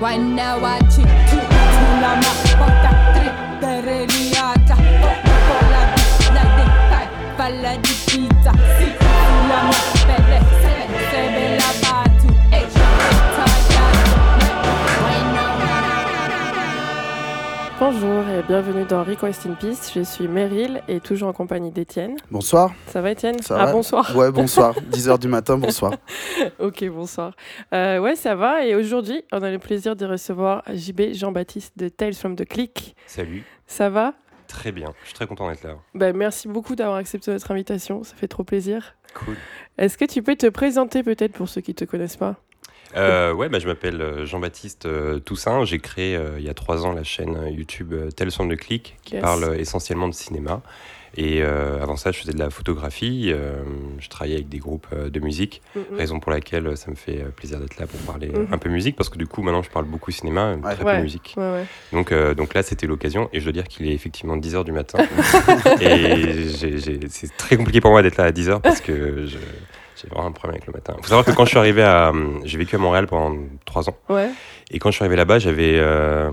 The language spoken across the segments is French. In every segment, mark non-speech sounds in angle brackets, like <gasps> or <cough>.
Wanawachi tunama Waka trippereliata Pola di la de Falla di pizza Si tunama Belle sebe sebe la ba Bonjour et bienvenue dans Request in Peace. Je suis Meryl et toujours en compagnie d'Étienne. Bonsoir. Ça va Étienne Ça Ah va bonsoir. Ouais, bonsoir. <laughs> 10h du matin, bonsoir. <laughs> ok, bonsoir. Euh, ouais, ça va. Et aujourd'hui, on a le plaisir de recevoir JB Jean-Baptiste de Tales from the Click. Salut, Ça va? Très bien, je suis très content d'être là. ben, Merci beaucoup d'avoir accepté notre invitation. Ça fait trop plaisir. Cool. Est-ce que tu peux te présenter peut-être pour ceux qui ne te connaissent pas? Euh, ouais, bah, je m'appelle euh, Jean-Baptiste euh, Toussaint. J'ai créé euh, il y a trois ans la chaîne YouTube from the Click qui Yes. parle essentiellement de cinéma. Et euh, avant ça, je faisais de la photographie. euh, je travaillais avec des groupes euh, de musique, Mhm. raison pour laquelle ça me fait plaisir d'être là pour parler Mhm. un peu musique, parce que du coup, maintenant, je parle beaucoup cinéma, Ouais. très Ouais. peu musique. Ouais, ouais. Donc, euh, donc là, c'était l'occasion, et je dois dire qu'il est effectivement 10h du matin. <laughs> et c'est très compliqué pour moi d'être là à 10h parce que je- j'ai vraiment un problème avec le matin. Il faut savoir que quand je suis arrivé à. J'ai vécu à Montréal pendant 3 ans, Ouais. et quand je suis arrivé là-bas, j'avais. euh,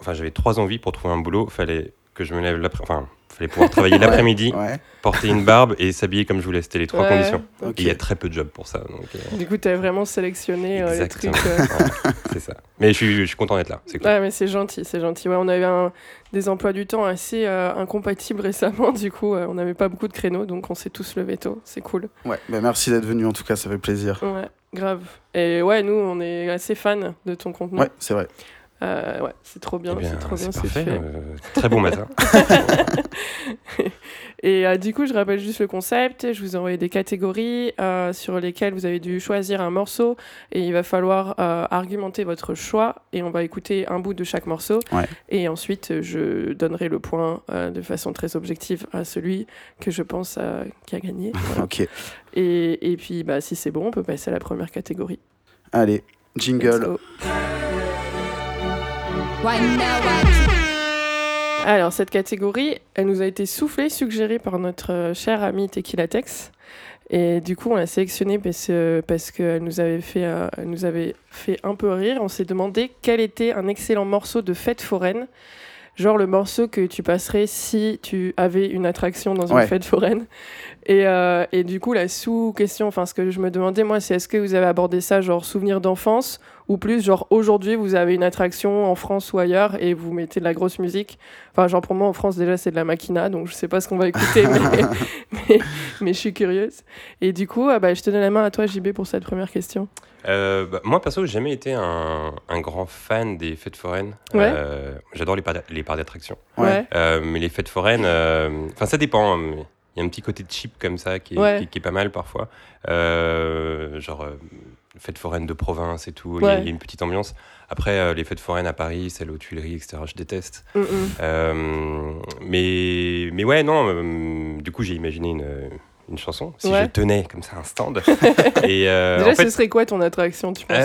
enfin, j'avais trois envies pour trouver un boulot. Fallait que je me lève l'après. Enfin, fallait pouvoir travailler <laughs> l'après-midi, Ouais, porter une barbe et s'habiller comme je voulais. C'était les trois Ouais, conditions. Et il y a très peu de jobs pour ça. Donc, euh, Du coup, tu as vraiment sélectionné euh, les exactement. trucs. euh, c'est ça. Mais je suis, je suis content d'être là. C'est cool. Ouais, mais c'est gentil, c'est gentil. Ouais, on avait un- des emplois du temps assez euh, incompatibles récemment, <laughs> du coup, euh, on n'avait pas beaucoup de créneaux, donc on s'est tous levés tôt. C'est cool. Ouais, bah merci d'être venu en tout cas, ça fait plaisir. Ouais, grave. Et ouais, nous, on est assez fans de ton contenu. Ouais, c'est vrai. Euh, ouais, c'est trop bien, Eh bien, c'est trop bien, c'est fait. euh, très bon matin. <laughs> <laughs> Et euh, du coup, je rappelle juste le concept. Je vous ai envoyé des catégories euh, sur lesquelles vous avez dû choisir un morceau et il va falloir euh, argumenter votre choix et on va écouter un bout de chaque morceau. Ouais. Et ensuite, je donnerai le point euh, de façon très objective à celui que je pense euh, qui a gagné. <laughs> Voilà. Ok. et, et puis, bah, si c'est bon, on peut passer à la première catégorie. Allez, Let's jingle. Alors, cette catégorie, elle nous a été soufflée, suggérée par notre euh, cher ami Tequila Tex. Et du coup, on l'a sélectionnée parce, euh, parce qu'elle nous, avait fait, elle nous avait fait un peu rire. On s'est demandé quel était un excellent morceau de fête foraine. Genre le morceau que tu passerais si tu avais une attraction dans une Ouais. fête foraine. Et, euh, et du coup, la sous-question, enfin, ce que je me demandais, moi, c'est est-ce que vous avez abordé ça, genre souvenir d'enfance, ou plus, genre aujourd'hui, vous avez une attraction en France ou ailleurs et vous mettez de la grosse musique Enfin, genre pour moi, en France, déjà, c'est de la Makina, donc je sais pas ce qu'on va écouter, <laughs> mais, mais, mais je suis curieuse. Et du coup, ah bah, je te donne la main à toi, JB, pour cette première question. Euh, bah, moi, perso, j'ai jamais été un, un grand fan des fêtes foraines. Ouais. Euh, J'adore les parcs les parcs d'attractions. Ouais. Euh, mais les fêtes foraines, euh, enfin, ça dépend. hein, mais Il y a un petit côté de cheap comme ça qui est, Ouais. qui, qui est pas mal parfois. Euh, genre, euh, fêtes foraines de province et tout, il y a- Ouais. il y, a une petite ambiance. Après, euh, les fêtes foraines à Paris, celles aux Tuileries, etc., je déteste. Mm, mm. Euh, mais, mais ouais, non, euh, du coup, j'ai imaginé une, une chanson. Si Ouais. je tenais comme ça un stand. <laughs> et Déjà, en fait, ce serait quoi ton attraction, tu penses?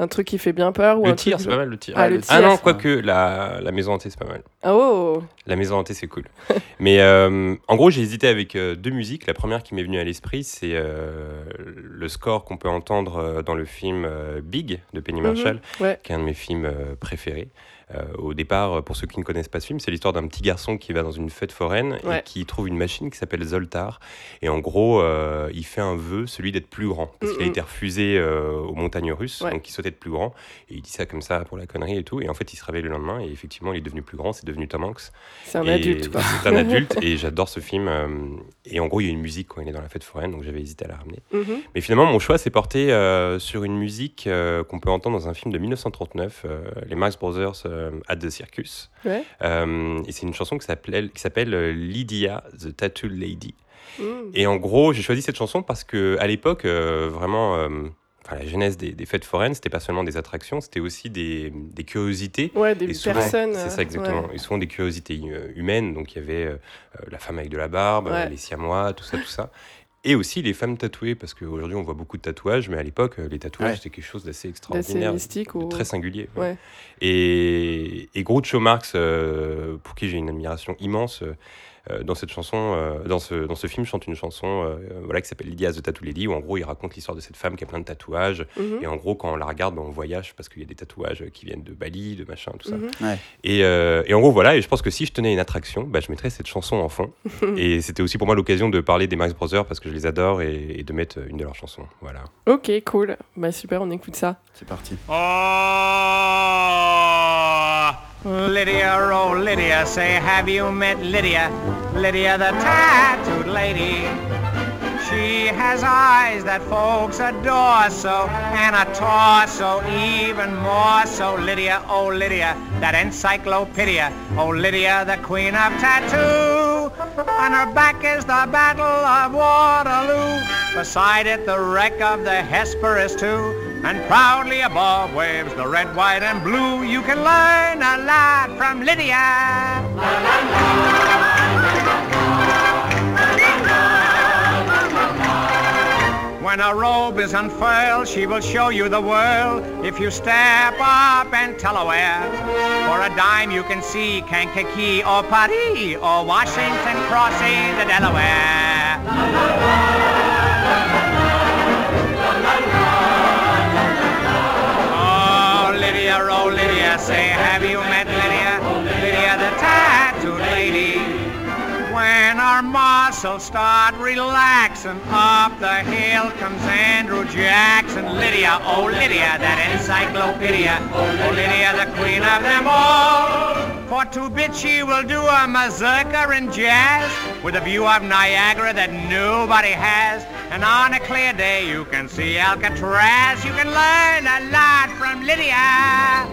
Un truc qui fait bien peur ou un le tir, truc c'est pas mal le tir. Ah, le Ah tir. non, quoique la, la maison hantée, c'est pas mal. Ah, oh La maison hantée, c'est cool. <laughs> Mais euh, en gros, j'ai hésité avec euh, deux musiques. La première qui m'est venue à l'esprit, c'est euh, le score qu'on peut entendre dans le film euh, Big de Penny Mhm. Marshall, Ouais. qui est un de mes films euh, préférés. Euh, au départ, euh, pour ceux qui ne connaissent pas ce film, c'est l'histoire d'un petit garçon qui va dans une fête foraine Ouais. et qui trouve une machine qui s'appelle Zoltar. Et en gros, euh, il fait un vœu, celui d'être plus grand, parce qu'il a été refusé aux montagnes russes, Ouais. donc il souhaitait être plus grand. Et il dit ça comme ça pour la connerie et tout. Et en fait, il se réveille le lendemain et effectivement, il est devenu plus grand, c'est devenu Tom Hanks. C'est un Et adulte, quoi. <laughs> C'est un adulte <laughs> et j'adore ce film. et en gros, il y a une musique quand il est dans la fête foraine, donc j'avais hésité à la ramener. Mhm. Mais finalement, mon choix s'est porté euh, sur une musique euh, qu'on peut entendre dans un film de 1939, euh, les Marx Brothers at the Circus. Ouais. Euh, et c'est une chanson qui s'appelle euh, Lydia the Tattoo Lady. Mm. Et en gros, j'ai choisi cette chanson parce que à l'époque, euh, vraiment, euh, enfin, la genèse des, des fêtes foraines, c'était pas seulement des attractions, c'était aussi des, des curiosités. Ouais, des Et souvent- personnes. C'est euh, ça exactement. ouais. Et souvent des curiosités euh, humaines. Donc il y avait euh, euh, la femme avec de la barbe, Ouais. euh, les siamois, tout ça, tout ça. Et aussi les femmes tatouées, parce qu'aujourd'hui on voit beaucoup de tatouages, mais à l'époque les tatouages Ouais. c'était quelque chose d'assez extraordinaire, mystique de ou. très singulier. ouais. Ouais. Et, et Groucho Marx, euh, pour qui j'ai une admiration immense, euh, dans cette chanson, euh, dans, ce, dans ce film, chante une chanson euh, voilà, qui s'appelle Lydia the Tattoo Lady, où en gros il raconte l'histoire de cette femme qui a plein de tatouages. Mhm. Et en gros, quand on la regarde, on voyage parce qu'il y a des tatouages qui viennent de Bali, de machin, tout ça. Mhm. Ouais. Et, euh, et en gros, voilà, et je pense que si je tenais une attraction, bah, je mettrais cette chanson en fond. <laughs> et c'était aussi pour moi l'occasion de parler des Marx Brothers parce que je les adore et, et de mettre une de leurs chansons. Voilà. Ok, cool. Bah super, on écoute ça. C'est parti. Oh, Lydia, oh Lydia, say, have you met Lydia? Lydia, the tattooed lady. She has eyes that folks adore so, and a torso even more so. Lydia, oh Lydia, that encyclopedia. Oh Lydia, the queen of tattoo. On her back is the Battle of Waterloo. Beside it, the wreck of the Hesperus too. And proudly above waves the red, white, and blue. You can learn a lot from Lydia. When a robe is unfurled, she will show you the world. If you step up and tell her where, for a dime you can see Kankakee or Paris or Washington crossing the Delaware. Oh, Lydia, say, have you met Lydia? Lydia, the tattooed lady. When our muscles start relaxing, up the hill comes Andrew Jackson. Lydia, oh Lydia, that encyclopedia. Oh Lydia, the queen of them all. For two bits she will do a mazurka and jazz with a view of Niagara that nobody has. And on a clear day you can see Alcatraz. You can learn a lot from Lydia.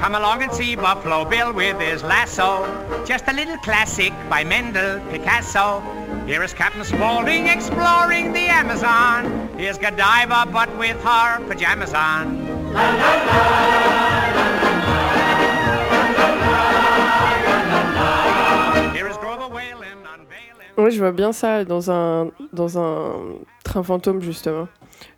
Come along and see Buffalo Bill with his lasso. Just a little classic by Mendel Picasso. Here is Captain Spaulding exploring the Amazon. Here's Godiva, but with her pajamas on. Here Ouais, je vois bien ça dans un, dans un train fantôme, justement.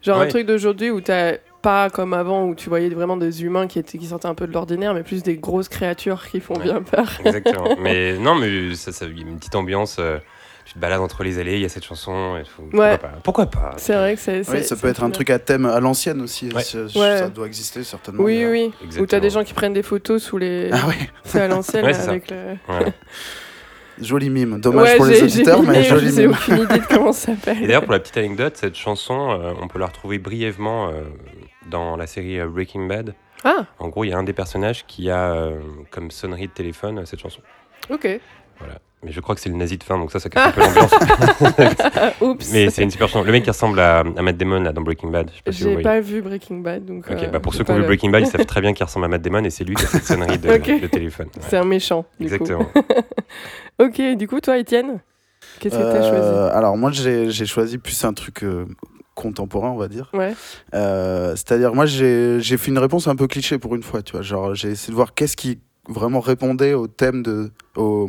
Genre un truc d'aujourd'hui où t'as pas comme avant, où tu voyais vraiment des humains qui, étaient, qui sortaient un peu de l'ordinaire, mais plus des grosses créatures qui font Ouais. bien peur. <laughs> Exactement. <laughs> mais non, mais ça, ça, il y a une petite ambiance. euh, tu te balades entre les allées, il y a cette chanson. Et tout. Ouais. Pourquoi pas, Pourquoi pas C'est vrai que c'est. Oui, ça peut être un truc à thème à l'ancienne aussi. Ouais. Ça, Ouais. ça doit exister certainement. Oui, oui. Où t'as Exactement. des gens qui prennent des photos sous les. Ah ouais, C'est à l'ancienne avec le. <laughs> Voilà. joli mime. Dommage Ouais, pour les auditeurs, mais deviné, joli Je sais mime. aucune idée de comment ça s'appelle. Et d'ailleurs, pour la petite anecdote, cette chanson, euh, on peut la retrouver brièvement euh, dans la série euh, Breaking Bad. Ah, En gros, il y a un des personnages qui a euh, comme sonnerie de téléphone cette chanson. ok. Voilà. Mais je crois que c'est le nazi de fin, donc ça, ça casse un peu l'ambiance. <laughs> Oups. Mais c'est une super chanson. Le mec qui ressemble à, à Matt Damon là, dans Breaking Bad. Je sais pas si vous J'ai voyez. pas vu Breaking Bad, donc. Ok, euh, bah pour ceux qui ont vu le- Breaking Bad, ils savent <laughs> très bien qu'il ressemble à Matt Damon et c'est lui qui a cette sonnerie de, téléphone. Ouais. C'est un méchant. Du Exactement. Coup. <laughs> ok, du coup, toi, Étienne, qu'est-ce que t'as choisi Euh, alors moi j'ai choisi plus un truc euh, contemporain on va dire. Ouais. Euh, C'est-à-dire moi j'ai fait une réponse un peu cliché pour une fois, tu vois. Genre j'ai essayé de voir qu'est-ce qui vraiment répondait au thème de au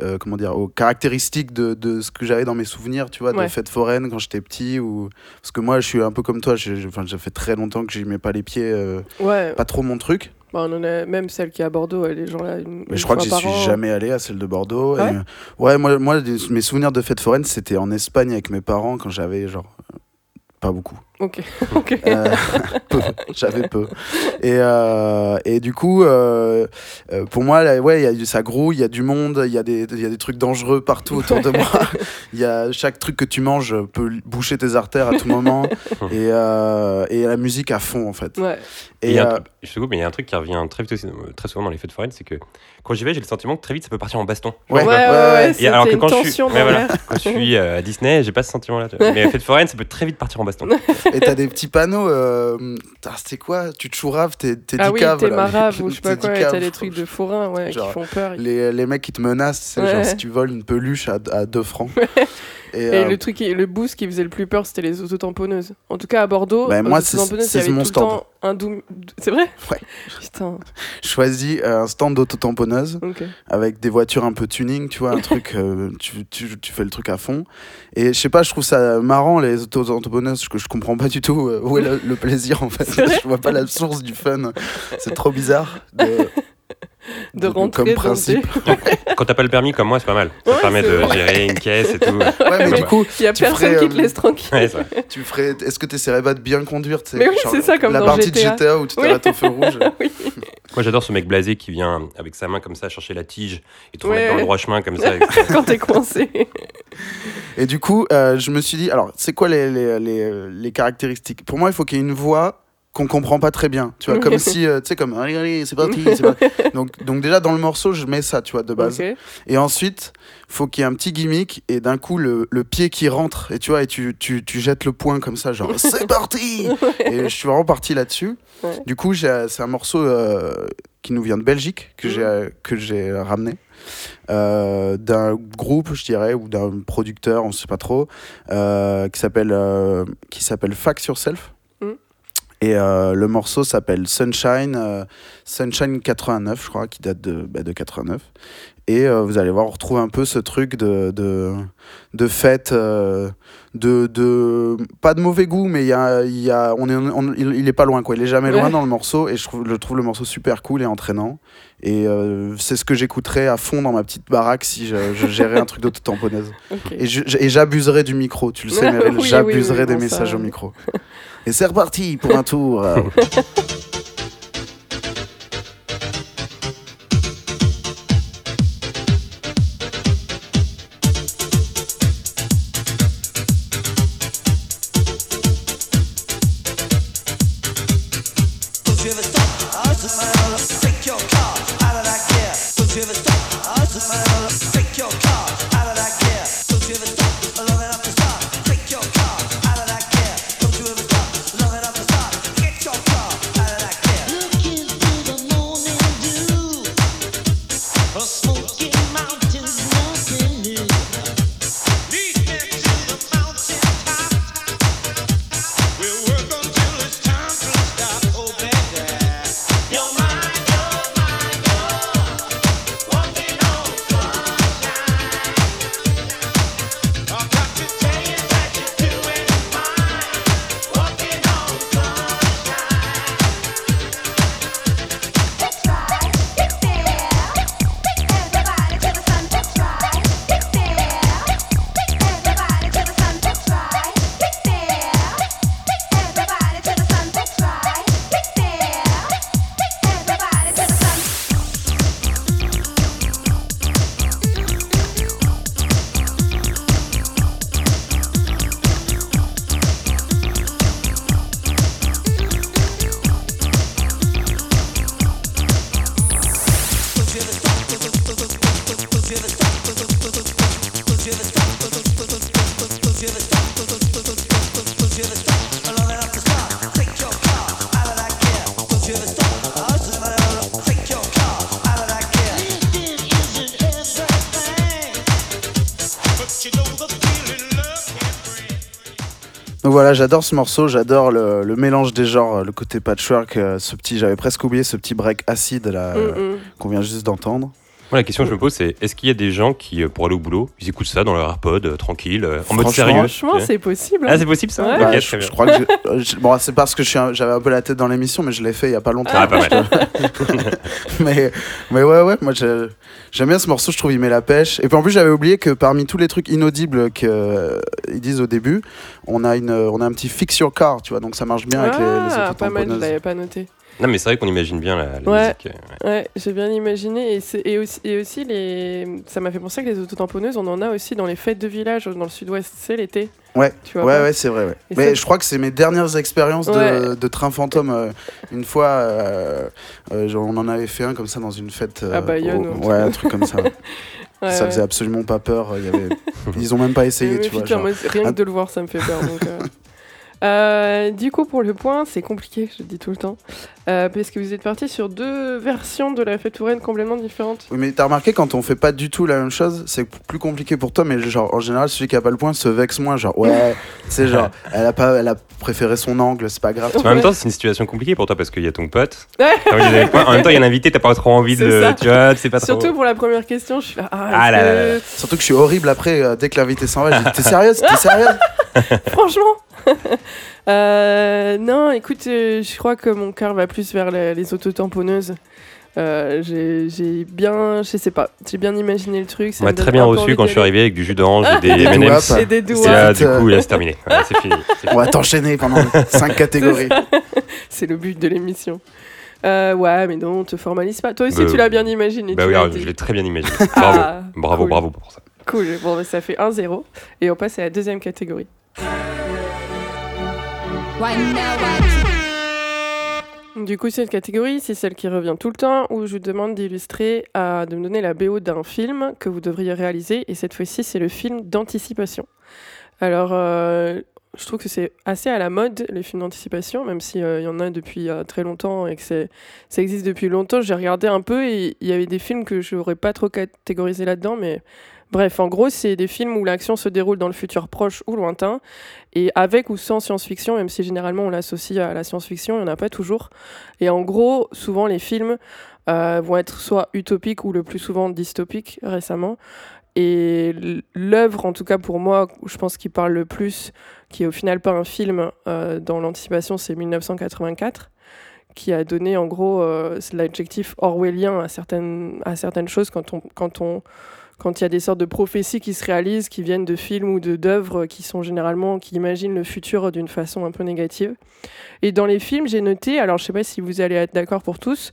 euh, comment dire aux caractéristiques de, de ce que j'avais dans mes souvenirs, tu vois, Ouais. de fêtes foraines quand j'étais petit ou parce que moi je suis un peu comme toi, j'ai fait très longtemps que j'y mets pas les pieds, euh, Ouais. pas trop mon truc. Bah, on en a même celle qui est à Bordeaux, les gens là. Une, Mais je crois que j'y suis an. jamais allé à celle de Bordeaux. Ah et, euh, ouais, moi, moi mes souvenirs de fêtes foraines, c'était en Espagne avec mes parents quand j'avais genre pas beaucoup. Ok, <laughs> ok. Euh, <laughs> peu, j'avais peu. Et, euh, et du coup, euh, euh, pour moi, là, ouais, il y a ça grouille, il y a du monde, il y, a des- il y a des trucs dangereux partout autour de moi. <laughs> Il y a chaque truc que tu manges peut boucher tes artères à tout moment. et, euh, et la musique à fond, en fait. Ouais. Et il Et y a un euh, truc- je te coupe, mais il y a un truc qui revient très vite aussi, très souvent dans les fêtes foraines, c'est que quand j'y vais, j'ai le sentiment que très vite ça peut partir en baston. ouais, Ouais, ouais, ouais. Et alors que une quand je suis, voilà, quand je suis à Disney, j'ai pas ce sentiment-là. Mais la fête foraine, ça peut très vite partir en baston. Et t'as des petits panneaux. Euh, ah, c'était quoi Tu te chouraves tes, tes Ah oui, t'es marave ou je sais pas quoi, t'as des trucs de forain ouais, Genre, qui font peur. Les, les mecs qui te menacent, c'est Ouais. genre si tu voles une peluche à, à 2 francs. Et, Et euh, le truc, qui- le boost qui faisait le plus peur, c'était les autotamponneuses. En tout cas, à Bordeaux, Bah, moi, c'est- mon tout le stand. temps- Un doom. C'est vrai? Ouais. Putain, <laughs> choisis euh, un stand d'auto-tamponneuse ok. avec des voitures un peu tuning, tu vois, un truc, <laughs> euh, tu, tu, tu fais le truc à fond. Et je sais pas, je trouve ça marrant, les auto-tamponneuses, que je comprends pas du tout où est le, le plaisir en fait. <laughs> Je vois pas la source du fun. C'est trop bizarre. De, <laughs> De rentrer comme dans principe. Quand t'as pas le permis comme moi, c'est pas mal. Ça Ouais, te permet de vrai. gérer une caisse et tout. <laughs> Ouais, mais Ouais, du coup, Il y a personne ferais, qui te euh, laisse tranquille. Ouais, <laughs> tu ferais. Est-ce que tu essaierais pas de bien conduire tu sais, Mais oui, c'est ça, comme La dans partie GTA. de GTA où tu Oui. t'arrêtes au feu rouge. oui. Moi, j'adore ce mec blasé qui vient avec sa main comme ça chercher la tige et te Ouais. remettre dans le droit chemin comme ça. Quand t'es coincé. Et du coup, euh, je me suis dit, alors, c'est quoi les, les, les, les caractéristiques? Pour moi, il faut qu'il y ait une voix qu'on comprend pas très bien. Tu vois, comme <laughs> si, euh, tu sais, comme, allez, allez, c'est parti. c'est parti. <laughs> Donc, donc, déjà, dans le morceau, je mets ça, tu vois, de base. Et ensuite, faut qu'il y ait un petit gimmick et d'un coup, le, le pied qui rentre. Et tu vois, et tu, tu, tu jettes le poing comme ça, genre, c'est <laughs> parti Et je suis vraiment parti là-dessus. Ouais. Du coup, c'est un morceau euh, qui nous vient de Belgique, que Mhm. j'ai que j'ai ramené. euh, d'un groupe, je dirais, ou d'un producteur, on sait pas trop, qui s'appelle qui s'appelle Fax Yourself. Et euh, le morceau s'appelle Sunshine, euh, Sunshine 89, je crois, qui date de, bah, de 89. Et euh, vous allez voir, on retrouve un peu ce truc de, de, de fête, euh, de, de. Pas de mauvais goût, mais il y a, y a, on est, on- il, il est pas loin, quoi. Il est jamais loin dans le morceau. Et je trouve, je trouve le morceau super cool et entraînant. Et euh, c'est ce que j'écouterais à fond dans ma petite baraque si je, je gérais un truc d'auto-tamponneuse. <laughs> Ok. Et j'abuserais du micro, tu le sais, <laughs> Meryl, Oui, oui, j'abuserais oui, des bon, messages ça- au micro. Et c'est reparti pour un tour. <laughs> j'adore ce morceau, j'adore le, le mélange des genres, le côté patchwork, euh, ce petit, j'avais presque oublié ce petit break acide là, euh, Mm, mm. qu'on vient juste d'entendre. Moi, la question que je me pose, c'est est-ce qu'il y a des gens qui, euh, pour aller au boulot, ils écoutent ça dans leur AirPod, euh, tranquille, euh, en mode sérieux Franchement, c'est possible. Ah, hein. c'est possible ça Ouais. Bah, je, crois que j'ai- je- bon, c'est parce que j'avais un peu la tête dans l'émission, mais je l'ai fait il y a pas longtemps. Ah, pas mal. <laughs> mais, mais ouais, ouais, moi je- j'aime bien ce morceau, je trouve il met la pêche. Et puis en plus, j'avais oublié que parmi tous les trucs inaudibles qu'ils disent au début, on a, une, on a un petit fix your car, tu vois, donc ça marche bien avec les, les Ah, pas mal, je l'avais pas noté. Non, mais c'est vrai qu'on imagine bien la, la Ouais. musique. euh, ouais. Ouais, j'ai bien imaginé. Et, aussi, et aussi les... ça m'a fait penser que les autotamponneuses, on en a aussi dans les fêtes de village dans le sud-ouest, c'est l'été. Ouais, Tu vois ouais, ouais, c'est vrai. Ouais. Mais je crois que c'est mes dernières expériences de, Ouais. de train fantôme. euh, une fois, euh, euh, genre, on en avait fait un comme ça dans une fête. euh, À Bayonne, au- ouais, un truc comme ça. Ouais, <laughs> ça ouais. faisait absolument pas peur. Il y avait... Ils ont même pas <laughs> essayé, Mais tu vois. putain, genre. moi, rien Ah. que de le voir, ça me fait peur. donc, euh. <laughs> Euh, du coup, pour le point, c'est compliqué, je le dis tout le temps. Euh, parce que vous êtes partis sur deux versions de la fête touraine complètement différentes. Oui, mais t'as remarqué quand on fait pas du tout la même chose, c'est plus compliqué pour toi, mais genre en général celui qui a pas le point se vexe moins, genre ouais, <laughs> c'est genre elle a pas, elle a préféré son angle, c'est pas grave. En même temps, c'est une situation compliquée pour toi parce qu'il y a ton pote. <laughs> En même temps, il y a un invité, t'as pas trop envie de. ça. Tu vois, c'est pas trop. Surtout pour la première question, je suis là. Ah, Ah là que- là. Surtout que je suis horrible après, euh, dès que l'invité s'en va, j'ai dit t'es sérieuse, t'es <laughs> sérieuse? Franchement <laughs> Euh, Non, écoute, euh, je crois que mon cœur va plus vers les, les autotamponneuses. Euh, j'ai bien, je sais pas, j'ai bien imaginé le truc. ça On m'a très bien reçu quand je suis arrivé avec du jus d'orange et des <laughs> M&M's. Et des Et doigts. là, du coup, euh, là, c'est terminé. C'est fini. <laughs> On va t'enchaîner pendant cinq catégories. C'est le but de l'émission. Euh, ouais, mais non, on te formalise pas. Toi aussi, Bah, tu l'as bien imaginé. Bah tu oui, alors, je l'ai très bien imaginé. Bravo, Ah, bravo, cool. bravo pour ça. Cool. Bon, bah, ça fait 1-0. Et on passe à la deuxième catégorie. Du coup, cette catégorie, c'est celle qui revient tout le temps, où je vous demande d'illustrer, de me donner la BO d'un film que vous devriez réaliser. Et cette fois-ci, c'est le film d'anticipation. Alors, euh, je trouve que c'est assez à la mode, les films d'anticipation, même s'il y en a depuis euh, très longtemps et que ça existe depuis longtemps. J'ai regardé un peu et il y avait des films que je n'aurais pas trop catégorisé là-dedans, mais bref, en gros, c'est des films où l'action se déroule dans le futur proche ou lointain, et avec ou sans science-fiction, même si généralement on l'associe à la science-fiction, il n'y en a pas toujours. Et en gros, souvent les films euh, vont être soit utopiques ou le plus souvent dystopiques récemment. Et l'œuvre, en tout cas pour moi, je pense qu'il parle le plus, qui est au final pas un film euh, dans l'anticipation, c'est 1984, qui a donné en gros euh, l'adjectif orwellien à certaines, à certaines choses quand on, quand on, quand il y a des sortes de prophéties qui se réalisent, qui viennent de films ou de d'œuvres qui sont généralement qui imaginent le futur d'une façon un peu négative. Et dans les films, j'ai noté, alors je sais pas si vous allez être d'accord pour tous,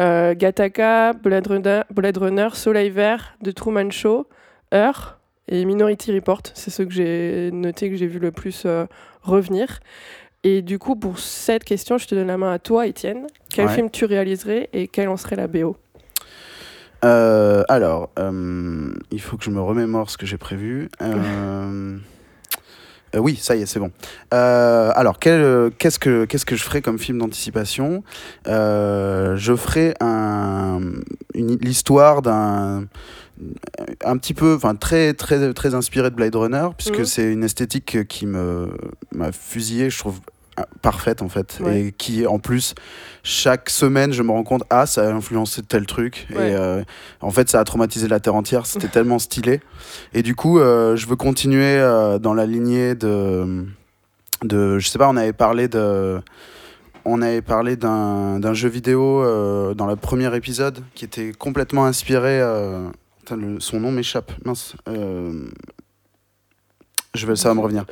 euh, Gattaca, Blade Runner, Blade Runner, Soleil Vert, The Truman Show, Heure et Minority Report. C'est ceux que j'ai noté, que j'ai vu le plus euh, revenir. Et du coup, pour cette question, je te donne la main à toi, Étienne. Quel Ouais. film tu réaliserais et quelle en serait la BO Euh, alors, euh, il faut que je me remémore ce que j'ai prévu. Euh, oui, ça y est, c'est bon. Alors, quel, qu'est-ce que qu'est-ce que je ferais comme film d'anticipation Je ferais un, une, l'histoire d'un un petit peu, enfin très très très inspiré de Blade Runner, puisque Mhm. c'est une esthétique qui me m'a fusillé, je trouve parfaite en fait, Ouais. et qui en plus chaque semaine je me rends compte ah ça a influencé tel truc Ouais. et euh, en fait ça a traumatisé la terre entière, c'était <laughs> tellement stylé et du coup euh, je veux continuer euh, dans la lignée de de je sais pas on avait parlé de on avait parlé d'un d'un jeu vidéo dans le premier épisode qui était complètement inspiré. putain, le- son nom m'échappe, mince. euh, je vais, ça va me revenir.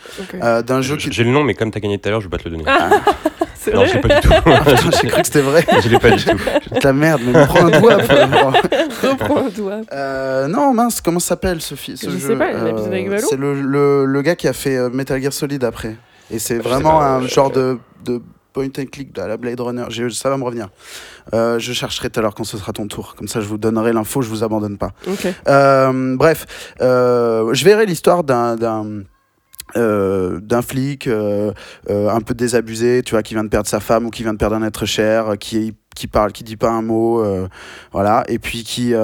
Euh, d'un jeu qui. J'ai le nom, mais comme t'as gagné tout à l'heure, je vais pas te le donner. <laughs> C'est non, vrai je l'ai pas du tout. <laughs> J'ai cru que c'était vrai. je l'ai pas du tout. <laughs> De la merde, mais prends un doigt. Reprends un doigt. Euh, non, mince, comment s'appelle ce, fi- ce Je jeu sais pas, avec Valo C'est le, le, le gars qui a fait euh, Metal Gear Solid après. Et c'est vraiment pas, un euh, genre de, de point and click à la Blade Runner. J'ai- Ça va me revenir. Euh, je chercherai tout à l'heure quand ce sera ton tour. Comme ça, je vous donnerai l'info, je vous abandonne pas. Ok. Euh, bref, euh, je verrai l'histoire d'un d'un euh, d'un flic euh, euh, un peu désabusé, tu vois, qui vient de perdre sa femme ou qui vient de perdre un être cher, qui qui parle, qui dit pas un mot, voilà, et puis qui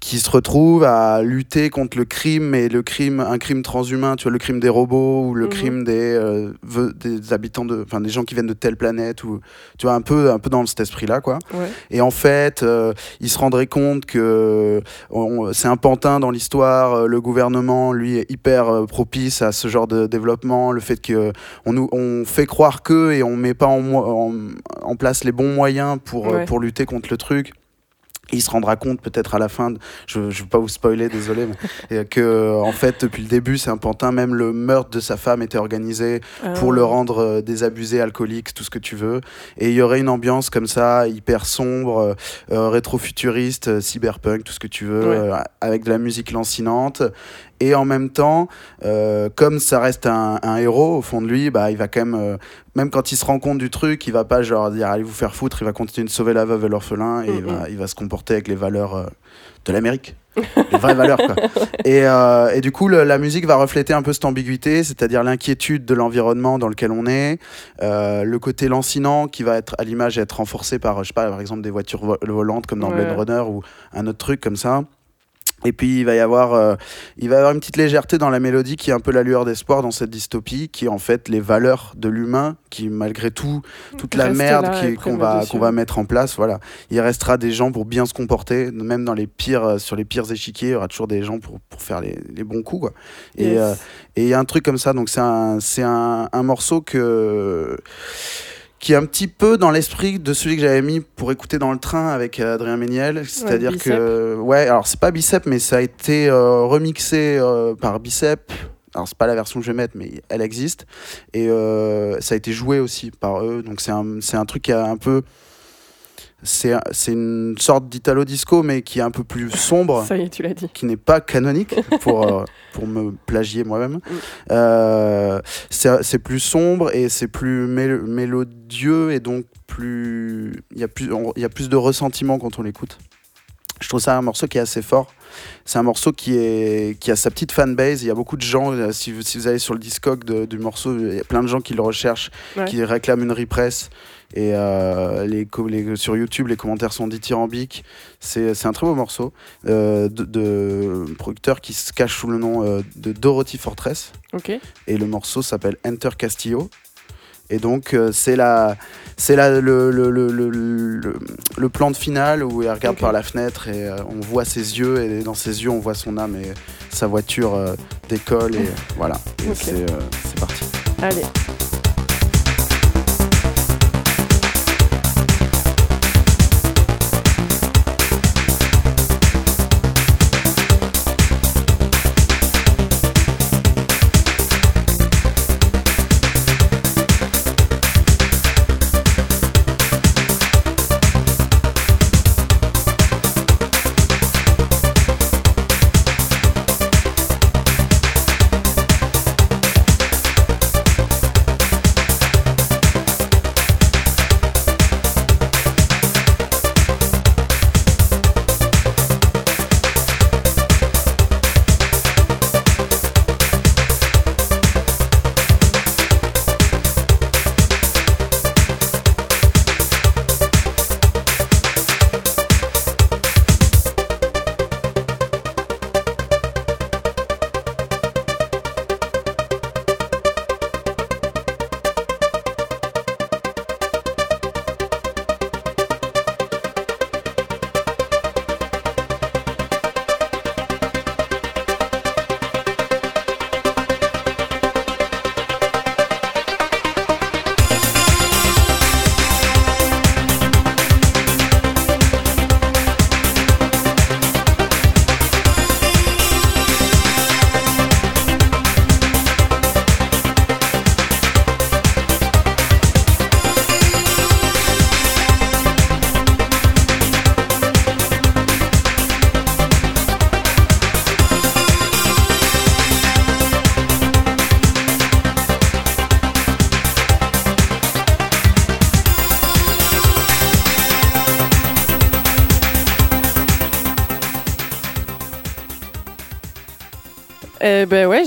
qui se retrouve à lutter contre le crime, mais le crime, un crime transhumain, tu vois, le crime des robots ou le Mhm. crime des, euh, des habitants de, enfin des gens qui viennent de telle planète ou, tu vois, un peu, un peu dans cet esprit-là, quoi. Ouais. Et en fait, euh, il se rendrait compte que on- c'est un pantin dans l'histoire. euh, Le gouvernement, lui, est hyper euh, propice à ce genre de développement. Le fait que on nous, on fait croire que et on met pas en, en, en place les bons moyens pour euh, Ouais. pour lutter contre le truc. Il se rendra compte peut-être à la fin, de- je ne veux pas vous spoiler, désolé, mais, <laughs> et que en fait depuis le début c'est un pantin, même le meurtre de sa femme était organisé pour Ah. le rendre euh, désabusé, alcoolique, tout ce que tu veux. Et il y aurait une ambiance comme ça, hyper sombre, euh, euh, rétro-futuriste, euh, cyberpunk, tout ce que tu veux, Ouais. euh, avec de la musique lancinante. Et en même temps, euh, comme ça reste un, un héros au fond de lui, bah, il va quand même, euh, même quand il se rend compte du truc, il va pas genre dire allez vous faire foutre, il va continuer de sauver la veuve et l'orphelin et il, va, il va se comporter avec les valeurs euh, de l'Amérique. <laughs> les vraies valeurs. Quoi. Et, euh, et du coup, le- la musique va refléter un peu cette ambiguïté, c'est-à-dire l'inquiétude de l'environnement dans lequel on est, euh, le côté lancinant qui va être à l'image être renforcé par, je sais pas, par exemple des voitures vo- volantes comme dans Ouais. Blade Runner ou un autre truc comme ça. Et puis il va y avoir, euh, il va y avoir une petite légèreté dans la mélodie qui est un peu la lueur d'espoir dans cette dystopie, qui est en fait les valeurs de l'humain, qui malgré tout, toute la merde qu'on va, qu'on va mettre en place, voilà. Il restera des gens pour bien se comporter, même dans les pires, euh, sur les pires échiquiers, il y aura toujours des gens pour, pour faire les, les bons coups, quoi. Et euh, et il y a un truc comme ça, donc c'est un, c'est un, un morceau que qui est un petit peu dans l'esprit de celui que j'avais mis pour écouter dans le train avec euh, Adrien Méniel. C'est-à-dire que, ouais, alors c'est pas Bicep, mais ça a été euh, remixé euh, par Bicep. Alors c'est pas la version que je vais mettre, mais elle existe. Et euh, ça a été joué aussi par eux. Donc c'est un, c'est un truc qui a un peu... C'est un- c'est une sorte d'italo disco, mais qui est un peu plus sombre Ça y est, tu l'as dit. qui n'est pas canonique <laughs> pour, euh, pour me plagier moi-même. Euh, c'est plus sombre et c'est plus mél- mélodieux et donc plus il y a plus on- il y a plus de ressentiment quand on l'écoute. Je trouve ça un morceau qui est assez fort. C'est un morceau qui, est, qui a sa petite fanbase. Il y a beaucoup de gens, euh, si vous, si vous allez sur le Discog de- du morceau, il y a plein de gens qui le recherchent, Ouais. qui réclament une repress. Et euh, les, sur YouTube, les commentaires sont dithyrambiques. C'est c'est un très beau morceau euh, de, de producteur qui se cache sous le nom euh, de Dorothy Fortress. Ok. Et le morceau s'appelle Enter Castillo. Et donc, c'est la, c'est la, le, le, le, le, plan de finale où il regarde par la fenêtre et on voit ses yeux. Et dans ses yeux, on voit son âme et sa voiture décolle. Et <laughs> voilà. C'est parti. Allez.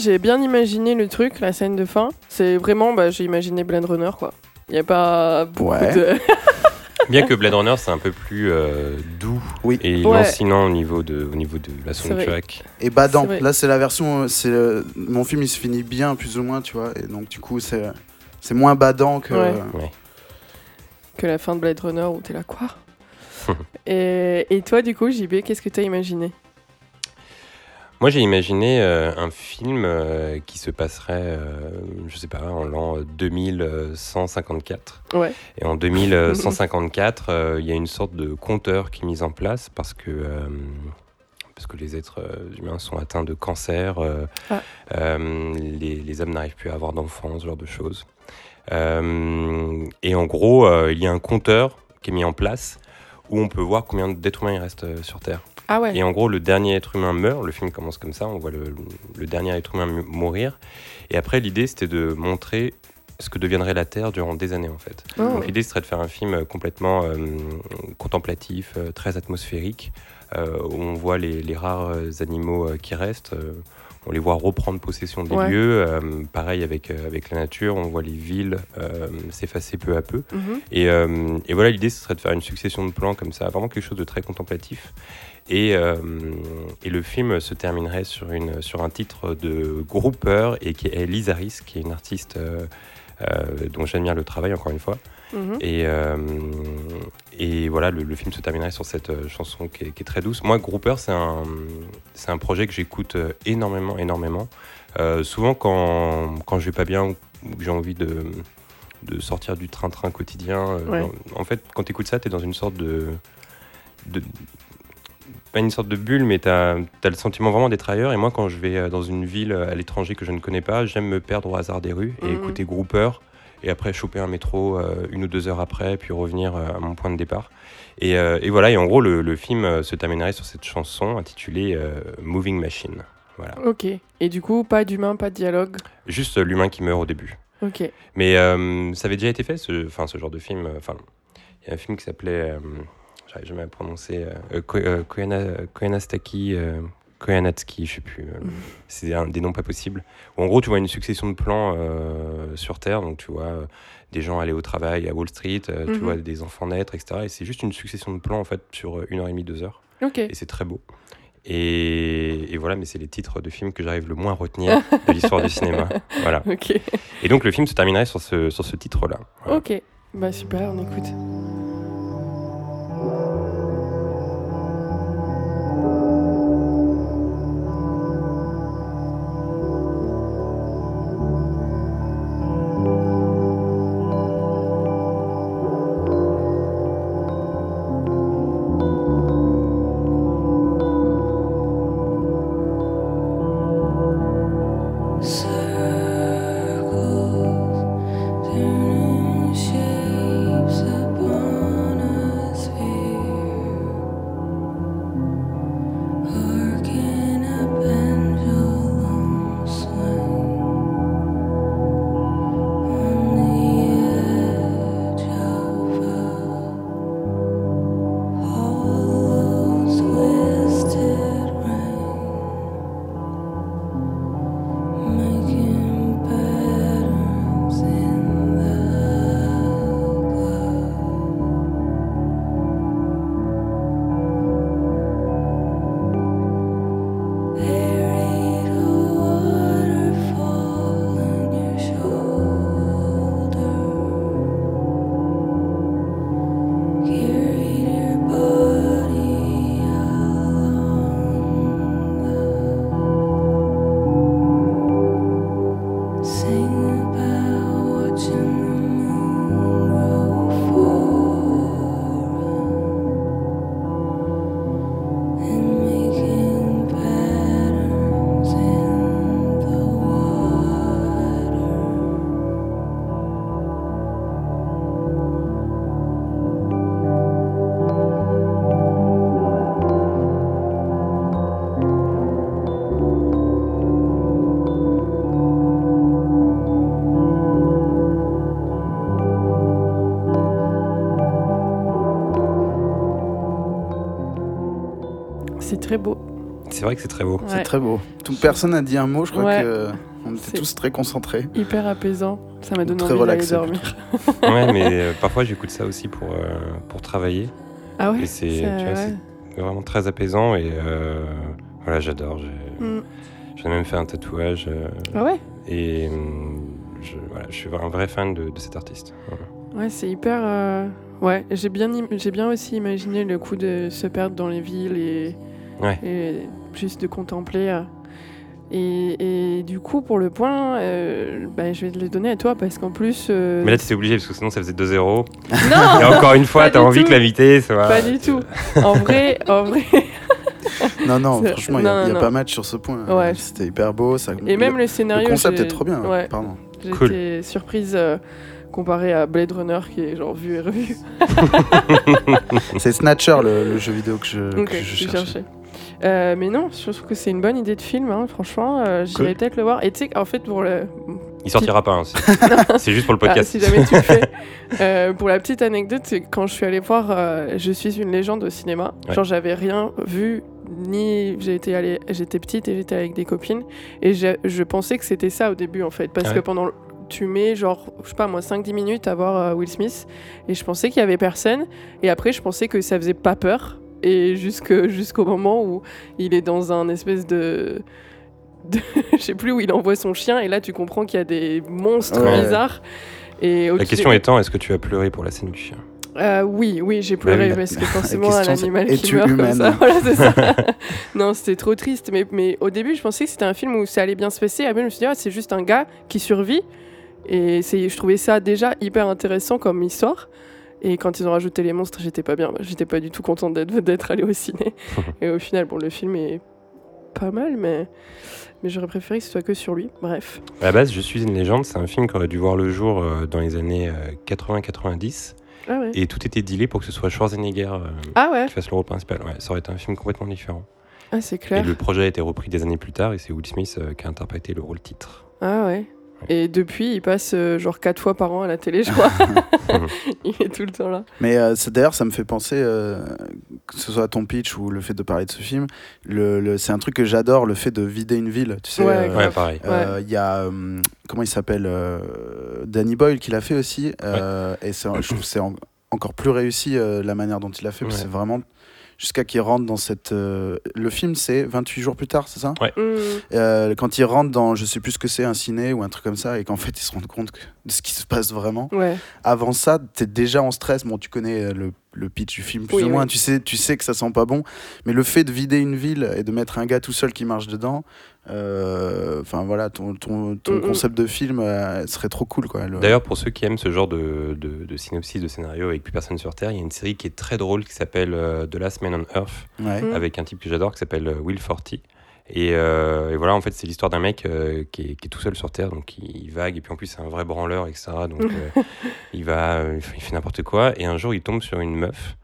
J'ai bien imaginé le truc, la scène de fin. C'est vraiment, bah, j'ai imaginé Blade Runner, quoi. Il n'y a pas beaucoup Ouais. de... <laughs> Bien que Blade Runner, c'est un peu plus euh, doux Oui. et Ouais. lancinant au niveau de, au niveau de la soundtrack. Et badant. Là, c'est la version. euh, C'est euh, mon film, il se finit bien, plus ou moins, tu vois. Et donc, du coup, c'est c'est moins badant que. Ouais. Ouais. que la fin de Blade Runner où t'es là, quoi <laughs> et, et toi, du coup, JB, qu'est-ce que t'as imaginé? Moi, j'ai imaginé euh, un film euh, qui se passerait, euh, je sais pas, en l'an 2154. Ouais. Et en 2154, <laughs> euh, il y a une sorte de compteur qui est mis en place parce que, euh, parce que les êtres euh, humains sont atteints de cancer, euh, Ah. euh, les, les hommes n'arrivent plus à avoir d'enfants, ce genre de choses. Euh, et en gros, euh, il y a un compteur qui est mis en place où on peut voir combien d'êtres humains il reste euh, sur Terre. Ah ouais. Et en gros, le dernier être humain meurt. Le film commence comme ça. On voit le, le dernier être humain mourir. Et après, l'idée, c'était de montrer ce que deviendrait la Terre durant des années, en fait. Oh. Donc, l'idée serait de faire un film euh, complètement euh, contemplatif, euh, très atmosphérique, euh, où on voit les, les rares animaux qui restent. on les voit reprendre possession des Ouais. lieux. pareil avec, avec la nature, on voit les villes s'effacer peu à peu. Mhm. Et, et voilà, l'idée, ce serait de faire une succession de plans comme ça, vraiment quelque chose de très contemplatif. Et, euh, et le film se terminerait sur, une, sur un titre de Grouper, et qui est Lisa qui est une artiste euh, euh, dont j'admire le travail, encore une fois. Mhm. Et, et voilà, le, le film se terminerait sur cette chanson qui est, qui est très douce. Moi, Grouper, c'est un, un projet que j'écoute énormément, énormément. Souvent, quand, quand je vais pas bien ou que j'ai envie de, de sortir du train-train quotidien, Ouais. en, en fait, quand tu écoutes ça, tu es dans une sorte de, de. Pas une sorte de bulle, mais tu as, le sentiment vraiment d'être ailleurs. Et moi, quand je vais euh, dans une ville euh, à l'étranger que je ne connais pas, j'aime me perdre au hasard des rues et Mhm. écouter Grouper et après choper un métro euh, une ou deux heures après, puis revenir à mon point de départ. Et, et voilà, et en gros, le, le film se terminerait sur cette chanson intitulée Moving Machine. Voilà. Ok. Et du coup, pas d'humain, pas de dialogue? Juste l'humain qui meurt au début. Ok. Mais euh, ça avait déjà été fait, ce, ce genre de film. Enfin, il y a un film qui s'appelait, euh, j'arrive jamais à prononcer, euh, euh, Koyana- Koyanastaki, euh, Koyanatski, je sais plus. euh, C'est un, des noms pas possibles. Où en gros, tu vois une succession de plans euh, sur Terre. Donc, tu vois euh, des gens aller au travail à Wall Street, tu Mhm. vois des enfants naître, etc. Et c'est juste une succession de plans, en fait, sur une heure et demie, deux heures. Ok. Et c'est très beau. Et, et voilà, mais c'est les titres de films que j'arrive le moins à retenir de l'histoire du cinéma. <laughs> Voilà. Ok. Et donc, le film se terminerait sur ce, sur ce titre-là. Voilà. Ok. Bah super, on écoute. C'est vrai que c'est très beau. C'est très beau. Tout, personne n'a dit un mot, je crois Ouais. que on était tous très concentrés. Hyper apaisant. Ça m'a donné Très envie d'aller relaxé, dormir. <laughs> ouais, mais euh, parfois j'écoute ça aussi pour, euh, pour travailler. Ah ouais? Et c'est ouais. vraiment très apaisant et euh, voilà, j'adore. J'ai- Mm. J'en ai même fait un tatouage euh, Ah ouais? et hum, je, voilà, je suis un vrai fan de, de cet artiste. Voilà. Ouais, c'est hyper. euh, Ouais, j'ai bien, j'ai bien aussi imaginé le coup de se perdre dans les villes et, Ouais. et juste de contempler. euh. Et, et du coup, pour le point, euh, bah, je vais te le donner à toi parce qu'en plus. euh, Mais là, tu étais obligé parce que sinon ça faisait 2-0. non, <laughs> Et encore une fois, t'as envie tout. que l'invité soit. pas du tout. <laughs> En vrai, en vrai. <laughs> Non, non, franchement, il n'y a, non, y a non. pas match sur ce point. Ouais. C'était hyper beau. Ça... Et même le, le le scénario. concept j'ai- est trop bien. Ouais, Pardon. j'étais Cool. surprise euh, comparé à Blade Runner qui est genre vu et revu. C'est Snatcher, le, le jeu vidéo que je, Donc, que euh, je je cherchais. Euh, mais non, je trouve que c'est une bonne idée de film, hein, franchement. euh, J'irai Cool. peut-être le voir. Et tu sais, en fait, pour le... Il sortira pas. hein, <laughs> <laughs> c'est- juste pour le Ah, podcast. si jamais tu le fais. <laughs> Euh, pour la petite anecdote, quand je suis allée voir euh, Je suis une légende au cinéma, Ouais. genre j'avais rien vu, ni allée, j'étais petite et j'étais avec des copines, et je, je pensais que c'était ça au début en fait, parce Ah que pendant le- tu mets genre, je sais pas moi, 5-10 minutes à voir Will Smith, et je pensais qu'il y avait personne, et après je pensais que ça faisait pas peur, et jusque- jusqu'au moment où il est dans un espèce de. <laughs> je sais plus où il envoie son chien, et là tu comprends qu'il y a des monstres Ouais. bizarres. Et La question étant, est-ce que tu as pleuré pour la scène du chien? Euh, oui, oui, j'ai pleuré oui. parce que <laughs> forcément un animal qui meurt humaine comme ça? Voilà, c'est ça. <laughs> non, c'était trop triste. Mais, mais au début, je pensais que c'était un film où ça allait bien se passer. Après, je me suis dit, ah, c'est juste un gars qui survit. Et c'est, je trouvais ça déjà hyper intéressant comme histoire. Et quand ils ont rajouté les monstres, j'étais pas bien. J'étais pas du tout contente d'être, d'être allée au ciné. <laughs> et au final, bon, le film est pas mal, mais, mais j'aurais préféré que ce soit que sur lui. Bref. À la base, Je suis une légende, c'est un film qui aurait dû voir le jour euh, dans les années euh, 80-90. Ah ouais. Et tout était dealé pour que ce soit Schwarzenegger euh, Ah ouais. qui fasse le rôle principal. Ouais, ça aurait été un film complètement différent. Ah, c'est Et clair. le projet a été repris des années plus tard et c'est Will Smith euh, qui a interprété le rôle titre. Ah ouais. Et depuis, il passe euh, genre quatre fois par an à la télé, je crois. <laughs> <laughs> il est tout le temps là. Mais euh, d'ailleurs, ça me fait penser, euh, que ce soit ton pitch ou le fait de parler de ce film, le, le- c'est un truc que j'adore, le fait de vider une ville. Tu sais, Ouais, euh. Ouais, pareil. euh, il y a, euh, comment il s'appelle euh, Danny Boyle qui l'a fait aussi. euh, Et c'est- je trouve que c'est en- encore plus réussi euh, la manière dont il l'a fait. parce que Ouais. C'est vraiment jusqu'à qu'il rentre dans cette. euh, le film, c'est 28 jours plus tard, c'est ça? Mmh. Euh, Quand il rentre dans, je sais plus ce que c'est, un ciné ou un truc comme ça, et qu'en fait, il se rend compte que- de ce qui se passe vraiment Ouais. avant ça, t'es déjà en stress. Bon, tu connais euh, le, le pitch du film plus Oui, ou moins. oui. Tu sais, tu sais que ça sent pas bon. Mais le fait de vider une ville et de mettre un gars tout seul qui marche dedans, enfin voilà, ton, ton, ton Mm, mm. concept de film euh, serait trop cool, quoi. Le- D'ailleurs, pour ceux qui aiment ce genre de, de, de synopsis, de scénario avec plus personne sur Terre, il y a une série qui est très drôle qui s'appelle euh, The Last Man on Earth, ouais. Mm. avec un type que j'adore qui s'appelle euh, Will Forty. Et, euh, et voilà, en fait, c'est l'histoire d'un mec euh, qui, est, qui est tout seul sur Terre, donc il, il vague, et puis en plus, c'est un vrai branleur, etc. Donc <laughs> euh, il va, euh, il fait- il fait n'importe quoi, et un jour, il tombe sur une meuf.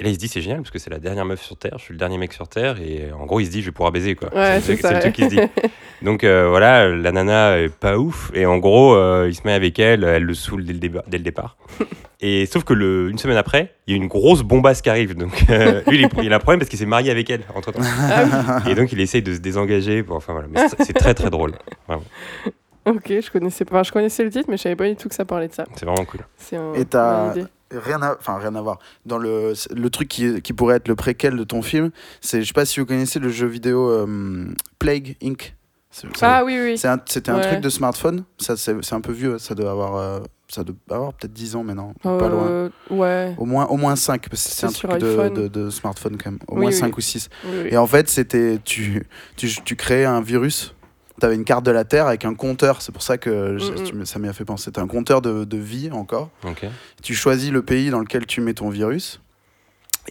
Et là, il se dit, c'est génial, parce que c'est la dernière meuf sur Terre, je suis le dernier mec sur Terre, et en gros, il se dit, je vais pouvoir baiser, quoi. Ouais, c'est le truc qu'il se dit. <laughs> Donc euh, voilà, la nana est pas ouf, et en gros, euh, il se met avec elle, elle le saoule dès le, dès le départ. <laughs> Et sauf que le, une semaine après, il y a une grosse bombasse qui arrive. Donc euh, <laughs> lui, il, a un problème parce qu'il s'est marié avec elle entre temps. Ah Et donc il essaye de se désengager. Bon, enfin voilà, mais c'est très très drôle. Ok, je connaissais pas. Je connaissais le titre, mais je savais pas du tout que ça parlait de ça. C'est vraiment cool. C'est un, Et t'as- une idée. Rien à, enfin rien à voir. Dans le, le truc qui, qui pourrait être le préquel de ton film, c'est, je sais pas si vous connaissez le jeu vidéo euh, Plague Inc. Ah oui, oui. C'était un Ouais. truc de smartphone. Ça, c'est, un peu vieux. Ça doit avoir, euh, ça doit avoir peut-être 10 ans maintenant. Pas loin. Euh, Ouais. Au moins, au moins 5, parce que c'est un truc de, de, de smartphone quand même. Au Oui, moins oui. 5 ou 6. Oui, oui. Et en fait, c'était tu, tu, tu créais un virus. Tu avais une carte de la Terre avec un compteur. C'est pour ça que Mm, mm. ça m'y a fait penser. Tu un compteur de, de vie encore. Tu choisis le pays dans lequel tu mets ton virus.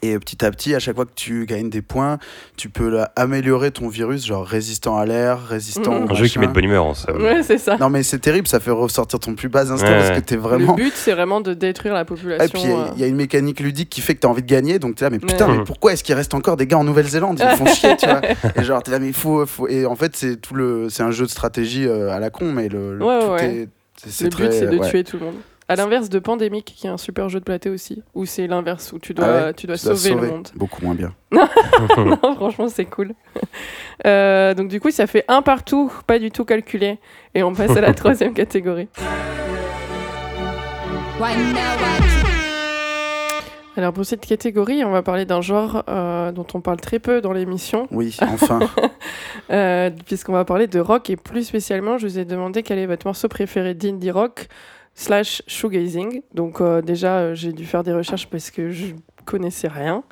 Et petit à petit, à chaque fois que tu gagnes des points, tu peux là, améliorer ton virus, genre résistant à l'air, résistant au Un jeu qui met de bonne humeur en somme. Ouais, c'est ça. Non mais c'est terrible, ça fait ressortir ton plus bas instinct Ouais, parce ouais. que t'es vraiment... Le but, c'est vraiment de détruire la Et population. puis il y a- euh. il y, a une mécanique ludique qui fait que t'as envie de gagner, donc t'es là, mais putain, Ouais. mais pourquoi est-ce qu'il reste encore des gars en Nouvelle-Zélande? Ils font chier, tu vois. <laughs> Et genre, t'es là, mais il faut, faut- Et en fait, c'est tout le, c'est un jeu de stratégie euh, à la con, mais le, le- Ouais, tout ouais. est. c'est- c'est Le très- but, c'est de ouais. tuer tout le monde. À l'inverse de Pandemic, qui est un super jeu de plateau aussi, où c'est l'inverse, où tu dois, Ah ouais tu dois Tu dois sauver, sauver. le monde. Beaucoup moins bien. <laughs> non, franchement, c'est cool. Euh, donc, du coup, ça fait un partout, pas du tout calculé. Et on passe à la <laughs> troisième catégorie. Alors, pour cette catégorie, on va parler d'un genre euh, dont on parle très peu dans l'émission, Oui, enfin. <laughs> euh, puisqu'on va parler de rock. Et plus spécialement, je vous ai demandé quel est votre morceau préféré d'indie rock slash shoegazing. Donc, euh, déjà, euh, j'ai dû faire des recherches parce que je connaissais rien.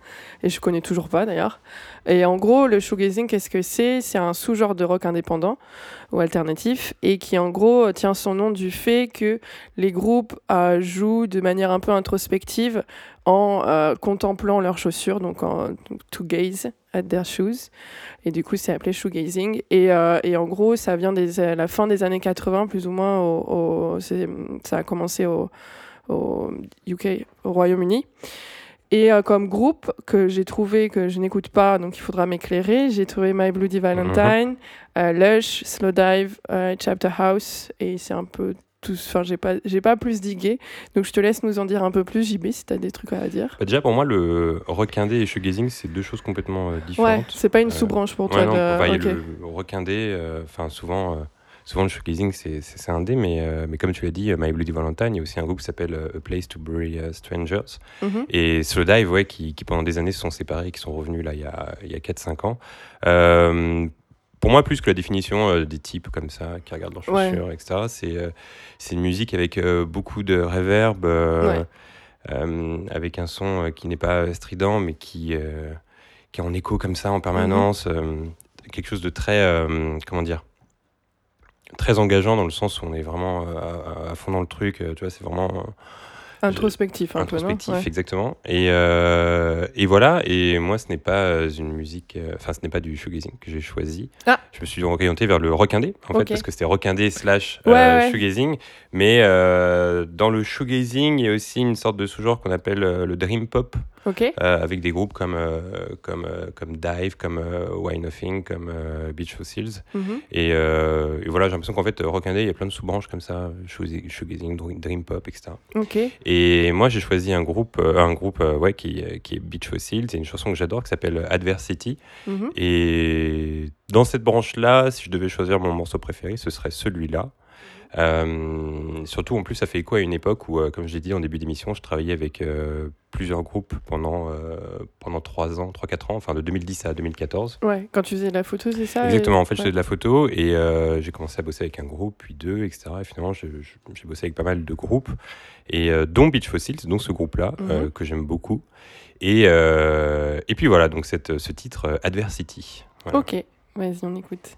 Et je connais toujours pas d'ailleurs. Et en gros, le shoegazing, qu'est-ce que c'est? C'est un sous-genre de rock indépendant ou alternatif et qui en gros tient son nom du fait que les groupes euh, jouent de manière un peu introspective en euh, contemplant leurs chaussures, donc en to gaze at their shoes. Et du coup, c'est appelé shoegazing. Et, euh, en gros, ça vient des à la fin des années 80, plus ou moins. Ça a commencé au UK, au Royaume-Uni. Et euh, comme groupe que j'ai trouvé, que je n'écoute pas, donc il faudra m'éclairer, j'ai trouvé My Bloody Valentine, euh, Lush, Slow Dive, euh, Chapter House, et c'est un peu tout. Enfin, j'ai pas, j'ai pas plus digué. Donc je te laisse nous en dire un peu plus, JB, si tu as des trucs à dire. Bah, déjà, pour moi, le requindé et shoegazing, c'est deux choses complètement euh, Ouais, différentes. c'est pas une sous-branche pour Ouais, toi. non, de- enfin, il y a ok. le requindé, enfin souvent, souvent le shoegazing c'est c'est c'est un dé, mais, euh, mais comme tu l'as dit, euh, My Bloody Valentine, il y a aussi un groupe qui s'appelle euh, A Place to Bury euh, Strangers. Mhm. Et Slow Dive, ouais, qui, qui pendant des années se sont séparés, qui sont revenus là il y a, il y a 4-5 ans. Euh, pour moi, plus que la définition euh, des types comme ça, qui regardent leurs Ouais. chaussures, etc., c'est euh, une musique avec euh, beaucoup de reverb, Ouais. avec un son qui n'est pas strident, mais qui, qui est en écho comme ça en permanence. euh, quelque chose de très, comment dire, très engageant dans le sens où on est vraiment euh, à, à fond dans le truc. euh, Tu vois, c'est vraiment Introspectif un peu, non introspectif, Ouais. exactement. Et, euh, et voilà. Et moi, ce n'est pas euh, une musique, euh, enfin, ce n'est pas du shoegazing que j'ai choisi. Ah. Je me suis orienté vers le rockindé, en Ok. fait, parce que c'était rockindé slash Ouais, euh, ouais. shoegazing. Mais euh, dans le shoegazing, il y a aussi une sorte de sous-genre qu'on appelle euh, le dream pop, Euh, avec des groupes comme euh, comme euh, comme Dive, comme Why Nothing, comme Beach Fossils. Mhm. Et, et voilà, j'ai l'impression qu'en fait, euh, rockindé, il y a plein de sous-branches comme ça, shoegazing, dream- dream pop, etc. Et moi, j'ai choisi un groupe, un groupe ouais, qui, qui est Beach Fossils. C'est une chanson que j'adore qui s'appelle Adversity. Mhm. Et dans cette branche-là, si je devais choisir mon morceau préféré, ce serait celui-là. Euh, surtout, en plus, ça fait écho à une époque où, euh, comme je l'ai dit en début d'émission, je travaillais avec euh, plusieurs groupes pendant, pendant 3 ans, 3-4 ans, enfin de 2010 à 2014. Ouais, quand tu faisais de la photo, c'est ça Exactement, en fait, ouais. je faisais de la photo et j'ai commencé à bosser avec un groupe, puis deux, etc. Et finalement, j'ai bossé avec pas mal de groupes, et dont Beach Fossils, dont ce groupe-là, Mhm. que j'aime beaucoup. Et, et puis voilà, donc cette, ce titre, Adversity. Voilà. Ok, vas-y, on écoute.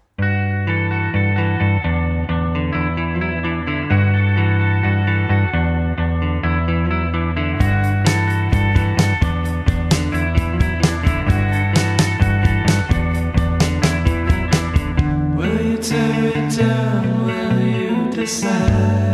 You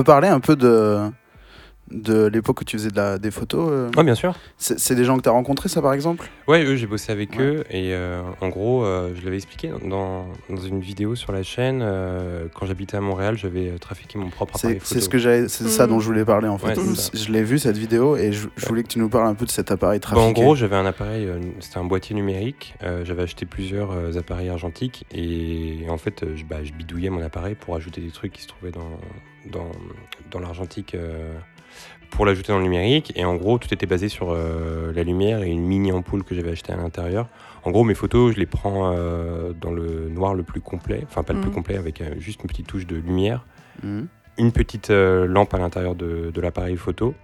peut parler un peu de, de l'époque où tu faisais de la- des photos euh Ouais, bien sûr. C'est c'est des gens que tu as rencontrés, ça, par exemple? Ouais, eux, j'ai bossé avec Ouais. eux et euh, en gros, euh, je l'avais expliqué dans, dans une vidéo sur la chaîne. euh, quand j'habitais à Montréal, j'avais trafiqué mon propre C'est appareil c'est photo. ce que j'avais- c'est ça Mhm. dont je voulais parler, en fait. Ouais, c'est Je- l'ai vu, cette vidéo, et je, je voulais que tu nous parles un peu de cet appareil Bah, trafiqué. en gros, j'avais un appareil, euh, c'était un boîtier numérique. euh, j'avais acheté plusieurs euh, appareils argentiques et, en fait, euh, je, bah, je bidouillais mon appareil pour ajouter des trucs qui se trouvaient dans, dans, dans l'argentique euh, pour l'ajouter dans le numérique. Et en gros, tout était basé sur euh, la lumière et une mini ampoule que j'avais achetée à l'intérieur. En gros, mes photos, je les prends euh, dans le noir le plus complet, enfin pas le plus Mhm. complet, avec euh, juste une petite touche de lumière Mhm. une petite euh, lampe à l'intérieur de, de l'appareil photo.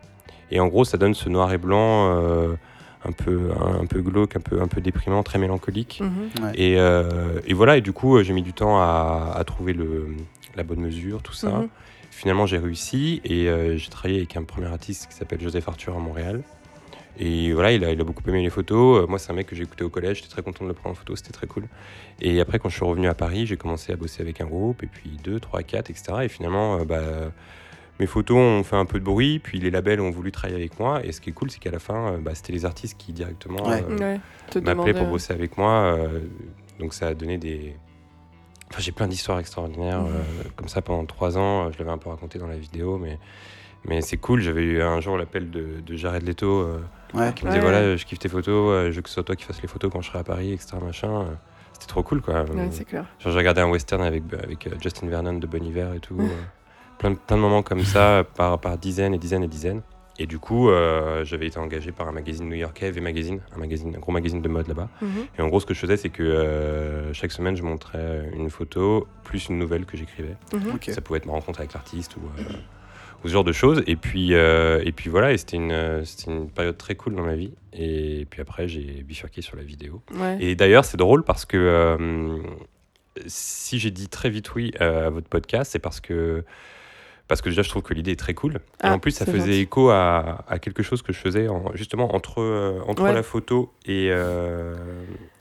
Et en gros, ça donne ce noir et blanc euh, un, peu, un, un peu glauque, un peu, un peu déprimant, très mélancolique. Mhm. Ouais. Et, euh, et voilà, et du coup, j'ai mis du temps à, à trouver le, la bonne mesure, tout ça. Finalement, j'ai réussi et euh, j'ai travaillé avec un premier artiste qui s'appelle Joseph Arthur à Montréal. Et voilà, il a, il a beaucoup aimé les photos. Euh, moi, c'est un mec que j'ai écouté au collège. J'étais très content de le prendre en photo. C'était très cool. Et après, quand je suis revenu à Paris, j'ai commencé à bosser avec un groupe. Et puis 2, 3, 4, etc. Et finalement, euh, bah, mes photos ont fait un peu de bruit. Puis les labels ont voulu travailler avec moi. Et ce qui est cool, c'est qu'à la fin, euh, bah, c'était les artistes qui directement Ouais. euh, Ouais, m'appelaient demander, pour bosser avec moi. euh, donc ça a donné des. Enfin, j'ai plein d'histoires extraordinaires. Mhm. euh, comme ça, pendant trois ans, euh, je l'avais un peu raconté dans la vidéo, mais, mais c'est cool. J'avais eu un jour l'appel de, de Jared Leto euh, Ouais. qui me disait Ouais. voilà, je kiffe tes photos, euh, je veux que ce soit toi qui fasses les photos quand je serai à Paris, etc. Machin. C'était trop cool, quoi. Ouais, c'est clair. Genre, j'ai regardé un western avec, avec Justin Vernon de Bon Hiver et tout. plein, de- plein de moments comme ça, <laughs> par, par dizaines et dizaines et dizaines. Et du coup, euh, j'avais été engagé par un magazine new-yorkais, V Magazine, un, magazine, un gros magazine de mode là-bas. Mhm. Et en gros, ce que je faisais, c'est que euh, chaque semaine, je montrais une photo plus une nouvelle que j'écrivais. Mhm. Ça pouvait être ma rencontre avec l'artiste ou, euh, ou ce genre de choses. Et puis, euh, et puis voilà, et c'était une, c'était une période très cool dans ma vie. Et puis après, j'ai bifurqué sur la vidéo. Ouais. Et d'ailleurs, c'est drôle parce que euh, si j'ai dit très vite oui à votre podcast, c'est parce que parce que déjà je trouve que l'idée est très cool. et Ah, en plus, ça faisait gentil. écho à, à quelque chose que je faisais en- justement entre, euh, entre Ouais. la photo et, euh,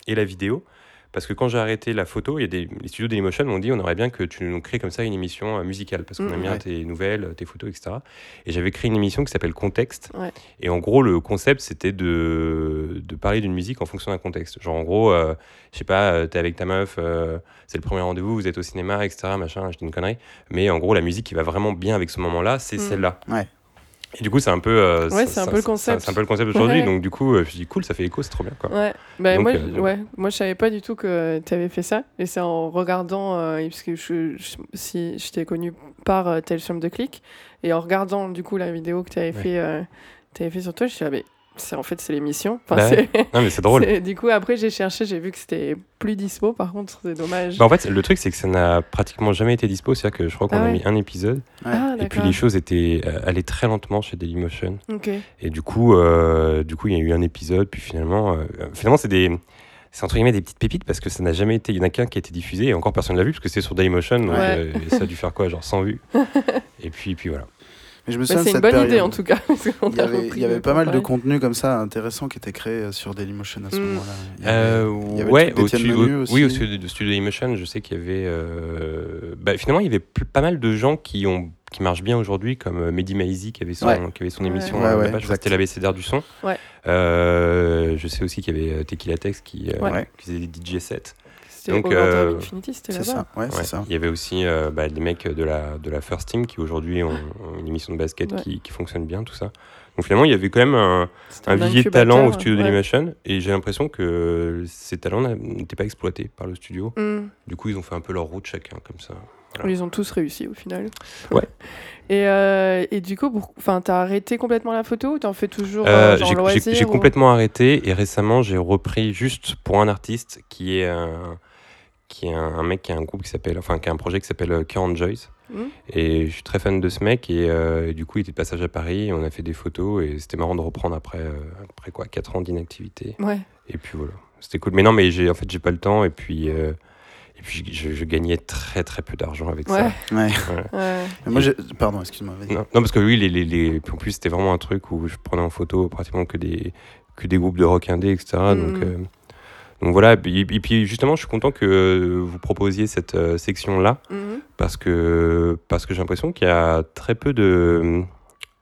et la vidéo. Parce que quand j'ai arrêté la photo, il y a des, les studios Dailymotion m'ont dit on aimerait bien que tu nous crées comme ça une émission euh, musicale parce qu'on Mhm. aime bien Ouais. tes nouvelles, tes photos, etc. Et j'avais créé une émission qui s'appelle Contexte. Ouais. Et en gros, le concept c'était de, de parler d'une musique en fonction d'un contexte. Genre en gros, euh, je sais pas, euh, t'es avec ta meuf, euh, c'est le premier rendez-vous, vous êtes au cinéma, etc. Machin, je dis une connerie. Mais en gros, la musique qui va vraiment bien avec ce moment-là, c'est Mhm. celle-là. Ouais. Et du coup, c'est un peu. euh, Ouais, c'est un peu le concept. C'est un peu le concept d'aujourd'hui. Ouais. Donc du coup, euh, je dis cool, ça fait écho, c'est trop bien quoi. Ouais, bah, Donc, moi, euh, ouais, moi je savais pas du tout que tu avais fait ça. Et c'est en regardant, euh, parce que je, je- si, je t'ai connu par Tales from the Click, et en regardant du coup la vidéo que tu avais, fait, t'avais fait sur toi, je suis là, mais c'est, en fait c'est l'émission. Enfin, Bah ouais. Non, mais c'est drôle. Du coup, après j'ai cherché, j'ai vu que c'était plus dispo, par contre, c'est dommage. Bah, en fait, le truc, c'est que ça n'a pratiquement jamais été dispo. C'est-à-dire que je crois qu'on Ah a mis un épisode. ah, Et puis les choses étaient euh, allaient très lentement chez Dailymotion. Ok. Et du coup, euh, du coup, il y a eu un épisode. Puis finalement, euh, finalement, c'est des c'est entre guillemets des petites pépites parce que ça n'a jamais été. Il y en a qu'un qui a été diffusé et encore personne l'a vu parce que c'est sur Dailymotion. Donc Ouais. euh, ça a dû faire quoi, genre 100 vues. <laughs> et puis, puis voilà. Mais je me souviens de c'est une bonne période. idée en tout cas. <laughs> Il y avait, repris il y avait le pas mal de pareil. contenus comme ça intéressants qui étaient créés euh, sur Dailymotion à ce Mm. moment-là. Il y avait- Euh, ouais, au au- aussi. oui, au studio, de studio Dailymotion, je sais qu'il y avait. euh, bah, finalement, il y avait plus- pas mal de gens qui ont qui marchent bien aujourd'hui, comme Mehdi Maizi qui avait son, Ouais. qui avait son Ouais. émission Ouais, ouais, là-bas, je crois que c'était l'ABCDR du son. Ouais. Euh, je sais aussi qu'il y avait Tequila Tex qui, euh, qui faisait des DJ sets. C'était Donc, euh, c'était C'est là-bas. ça, ouais, c'est Ouais. ça. Il y avait aussi euh, bah, des mecs de la, de la First Team qui aujourd'hui ont, ont une émission de basket Ouais. qui, qui fonctionne bien, tout ça. Donc finalement, il y avait quand même un, un vivier de talent au studio ouais. Dailymotion et j'ai l'impression que ces talents n'étaient pas exploités par le studio. Mm. Du coup, ils ont fait un peu leur route chacun comme ça. Voilà. Ils ont tous réussi au final. Ouais. <laughs> Et, euh, et du coup, pour... enfin, t'as arrêté complètement la photo ou t'en fais toujours Euh, euh, j'ai- ou- complètement arrêté et récemment j'ai repris juste pour un artiste qui est un, qui est un, un mec qui a un groupe qui s'appelle enfin qui a un projet qui s'appelle euh, Karen Joyce Mhm. et je suis très fan de ce mec et, euh, et du coup il était de passage à Paris on a fait des photos et c'était marrant de reprendre après euh, après quoi 4 ans d'inactivité Ouais. et puis voilà c'était cool mais non mais j'ai en fait j'ai pas le temps et puis euh, et puis je, je gagnais très très peu d'argent avec Ouais. ça Ouais. Moi, pardon, excuse-moi. non, non, parce que oui, les, les, les- puis en plus, c'était vraiment un truc où je prenais en photo pratiquement que des, que des groupes de rock indé, etc. Donc, Mhm. euh, donc voilà, et puis, et puis justement, je suis content que euh, vous proposiez cette euh, section-là, Mhm. parce que, parce que j'ai l'impression qu'il y a très peu de,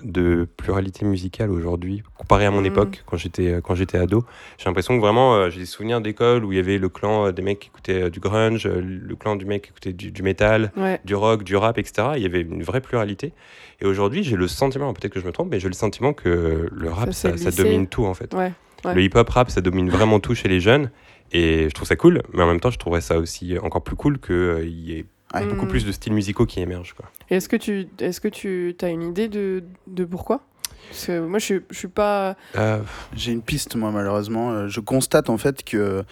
de pluralité musicale aujourd'hui, comparé à mon Mhm. époque, quand j'étais quand j'étais ado. J'ai l'impression que vraiment, euh, j'ai des souvenirs d'école où il y avait le clan euh, des mecs qui écoutaient euh, du grunge, euh, le clan du mec qui écoutait du, du métal, Ouais. du rock, du rap, etc. Il y avait une vraie pluralité. Et aujourd'hui, j'ai le sentiment, peut-être que je me trompe, mais j'ai le sentiment que le rap, Ça ça, domine tout en fait. Ouais. Ouais. Le hip-hop rap, ça domine vraiment tout chez les jeunes. Et je trouve ça cool, mais en même temps, je trouverais ça aussi encore plus cool qu'il y ait Ouais. beaucoup plus de styles musicaux qui émergent. Quoi. Et est-ce que tu est-ce que tu as une idée de, de pourquoi? Parce que moi, je suis, je suis pas. Euh, J'ai une piste, moi, malheureusement. Euh, Je constate en fait que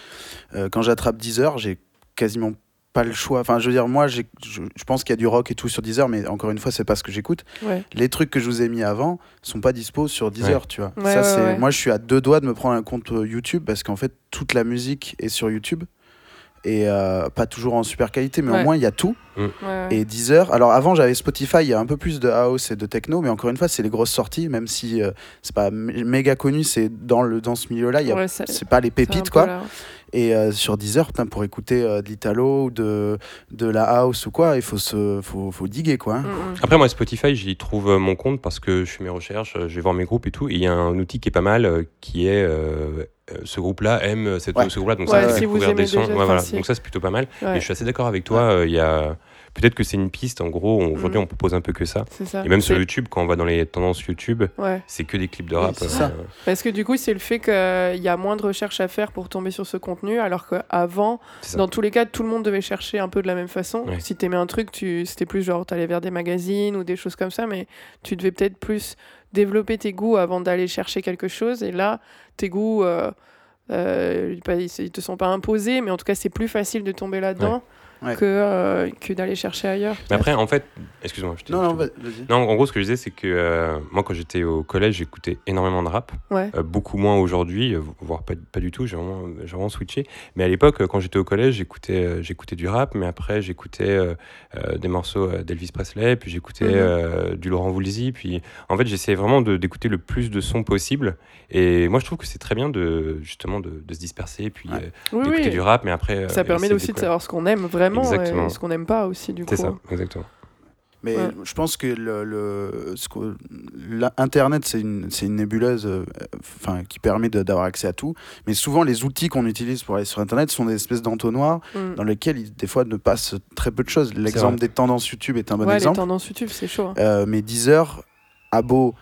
euh, quand j'attrape 10 heures, j'ai quasiment pas le choix. Enfin, je veux dire, moi, je, je pense qu'il y a du rock et tout sur 10 heures, mais encore une fois, c'est pas ce que j'écoute. Ouais. Les trucs que je vous ai mis avant sont pas dispo sur 10 Ouais. heures, tu vois. Ouais, Ça, ouais, c'est... ouais. Moi, je suis à deux doigts de me prendre un compte euh, YouTube parce qu'en fait, toute la musique est sur YouTube. Et euh, pas toujours en super qualité, mais Ouais. au moins il y a tout. Ouais, ouais. Et Deezer, alors avant j'avais Spotify, il y a un peu plus de house et de techno, mais encore une fois, c'est les grosses sorties, même si euh, c'est pas mé- méga connu, c'est dans, le, dans ce milieu-là, il y a- Ouais, c'est pas les pépites quoi. là. Et euh, sur Deezer, putain, pour écouter euh, de l'italo ou de, de la house ou quoi, il faut, se, faut, faut diguer quoi. hein. Mm, mm. Après, moi, Spotify, j'y trouve mon compte parce que je fais mes recherches, je vais voir mes groupes et tout. Et il y a un outil qui est pas mal euh, qui est ce groupe-là aime cette, Ouais. ce groupe-là. Donc, Ouais, ça si découvrir des sons. déjà, Ouais, voilà. Donc, ça, c'est plutôt pas mal. Et je suis assez d'accord avec toi. euh, Il y a... Peut-être que c'est une piste. En gros, aujourd'hui, Mm. on propose un peu que ça. ça. Et même sur YouTube, quand on va dans les tendances YouTube, Ouais. c'est que des clips de Oui, rap. c'est euh, ça. Parce que du coup, c'est le fait qu'il y a moins de recherches à faire pour tomber sur ce contenu, alors qu'avant, dans tous les cas, tout le monde devait chercher un peu de la même façon. Ouais. Si t'aimais un truc, tu... c'était plus genre t'allais vers des magazines ou des choses comme ça, mais tu devais peut-être plus développer tes goûts avant d'aller chercher quelque chose. Et là, tes goûts, euh, euh, ils ils te sont pas imposés, mais en tout cas, c'est plus facile de tomber là-dedans. Que, euh, que d'aller chercher ailleurs. Mais après, en fait, excuse-moi. je t'ai- Non, non, vas-y. Non, en gros, ce que je disais, c'est que euh, moi, quand j'étais au collège, j'écoutais énormément de rap. Ouais. Euh, beaucoup moins aujourd'hui, voire pas, pas du tout, j'ai vraiment, j'ai vraiment switché. Mais à l'époque, quand j'étais au collège, j'écoutais, euh, j'écoutais du rap, mais après, j'écoutais euh, euh, des morceaux d'Elvis Presley, puis j'écoutais Mhm. euh, du Laurent Voulzy. Puis en fait, j'essayais vraiment de- d'écouter le plus de sons possible. Et moi, je trouve que c'est très bien de, justement, de, de se disperser, puis Ouais. euh, Oui, d'écouter oui. du rap, mais après. euh, Ça permet aussi de savoir ce qu'on aime vraiment Exactement. et ce qu'on n'aime pas aussi, du coup. C'est ça, exactement. Mais Ouais. je pense que le, le, ce que- la- Internet, c'est une, c'est une nébuleuse euh, enfin, qui permet d'avoir accès à tout. Mais souvent, les outils qu'on utilise pour aller sur Internet sont des espèces d'entonnoirs Mm. dans lesquels, il, des fois, ne passe très peu de choses. L'exemple des tendances YouTube est un bon ouais, les exemple. tendances YouTube, c'est chaud. hein. Euh, mais Deezer a beau.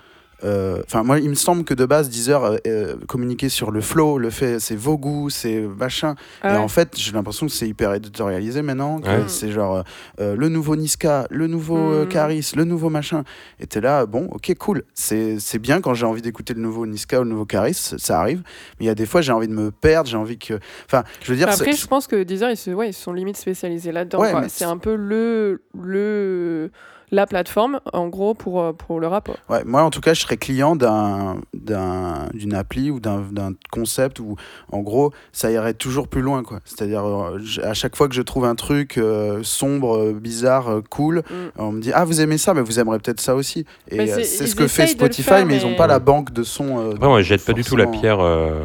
Euh, Enfin, moi, il me semble que de base, Deezer euh, euh, communiquait sur le flow, le fait, c'est vos goûts, c'est machin. Ah Et ouais. en fait, j'ai l'impression que c'est hyper éditorialisé maintenant. Ouais. C'est genre le nouveau Niska, le nouveau euh, Mm. Caris, le nouveau machin. Et t'es là, bon, ok, cool. C'est c'est bien quand j'ai envie d'écouter le nouveau Niska ou le nouveau Caris, ça arrive. Mais il y a des fois, j'ai envie de me perdre, j'ai envie que. Enfin, je veux dire. Après, c'est- je pense que Deezer, ils, se, ouais, ils sont limite spécialisés là-dedans. Ouais, quoi. mais c'est c'est- un peu le, le, la plateforme, en gros, pour, euh, pour le rap. Ouais, moi, en tout cas, je serais client d'un, d'un, d'une appli ou d'un, d'un concept où, en gros, ça irait toujours plus loin. Quoi. C'est-à-dire, euh, à chaque fois que je trouve un truc euh, sombre, bizarre, cool, Mm. on me dit Ah, vous aimez ça, mais vous aimerez peut-être ça aussi. Et c'est- ce que fait Spotify, faire, mais, ils n'ont pas la banque de sons. euh, Après, moi, je jette pas du tout la pierre euh,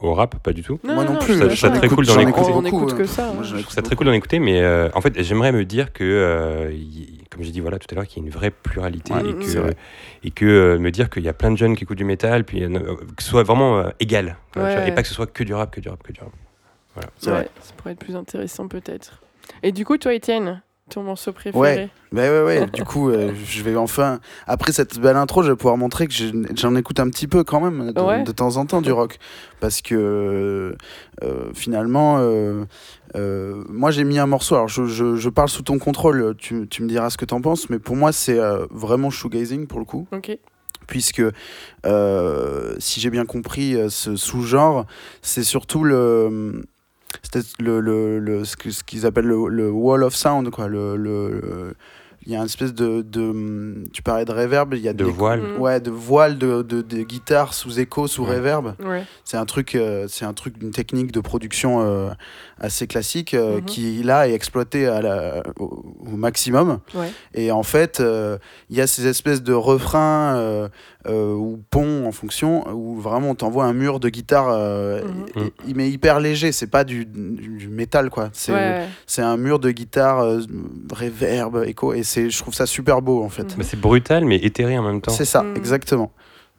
au rap, pas du tout. Moi non plus, je je ça très cool d'en écouter. écoute écoute hein. que ça. Moi, Je écoute ça très cool d'en écouter, mais euh, en fait, j'aimerais me dire que, euh, comme j'ai dit voilà tout à l'heure, qu'il y a une vraie pluralité Ouais, et que, vrai. et que euh, me dire qu'il y a plein de jeunes qui écoutent du métal, puis euh, que ce soit vraiment euh, égal, Ouais. et pas que ce soit que du rap, que du rap, que du rap. C'est vrai. Ça pourrait être plus intéressant peut-être. Et du coup, toi, Étienne, ton morceau préféré Ouais, ouais, ouais. du coup, euh, je vais enfin. Après cette belle intro, je vais pouvoir montrer que j'en écoute un petit peu quand même, de, Ouais. de temps en temps, du rock. Parce que euh, finalement, euh, euh, moi j'ai mis un morceau. Alors je, je, je parle sous ton contrôle, tu, tu me diras ce que t'en penses, mais pour moi c'est vraiment shoegazing pour le coup. Ok. Puisque, euh, si j'ai bien compris, ce sous-genre, c'est surtout le. C'était le, le, le- ce qu'ils appellent le, le wall of sound quoi le- il y a une espèce de, de tu parlais de reverb il y a De des- voile. Mm. ouais de voile de, de, de guitare sous écho sous Ouais. reverb Ouais. c'est un truc euh, c'est un truc d'une technique de production euh, assez classique euh, Mhm. qui là est exploitée à la, au, au maximum Ouais. et en fait, euh, il y a ces espèces de refrains euh, euh, ou ponts en fonction, où vraiment on t'envoie un mur de guitare, et- et- mais hyper léger. C'est pas du, du, du métal, quoi. C'est Ouais. c'est un mur de guitare, euh, reverb, écho, et c'est, je trouve ça super beau en fait. Bah, c'est brutal, mais éthéré en même temps. C'est ça, Mm. exactement.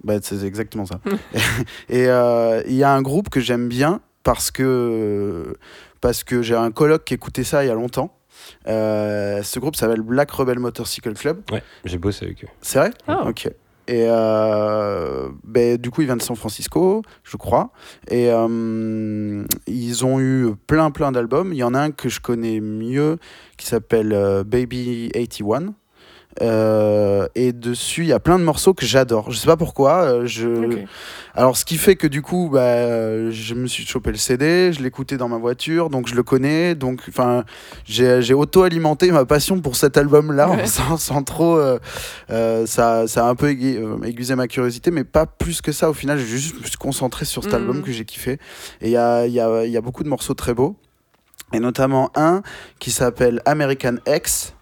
Bah, c'est exactement ça. <laughs> et euh, il y a un groupe que j'aime bien parce que, parce que j'ai un coloc qui écoutait ça il y a longtemps. Euh, ce groupe s'appelle Black Rebel Motorcycle Club. Ouais, j'ai bossé avec eux. C'est vrai? Ah. Ok. Et euh, ben, du coup, il vient de San Francisco, je crois. Et euh, ils ont eu plein, plein d'albums. Il y en a un que je connais mieux qui s'appelle euh, Baby 81. Euh, et dessus, il y a plein de morceaux que j'adore. Je sais pas pourquoi. euh, je... Alors, ce qui fait que du coup, bah, je me suis chopé le CD, je l'écoutais dans ma voiture, donc je le connais. Donc, enfin, j'ai auto-alimenté ma passion pour cet album-là, Ouais. <laughs> sans, sans trop. euh, ça, ça a un peu aiguisé ma curiosité, mais pas plus que ça. Au final, j'ai juste me suis concentré sur cet Mhm. album que j'ai kiffé. Et il y a, y, a, il y a beaucoup de morceaux très beaux. Et notamment un qui s'appelle American X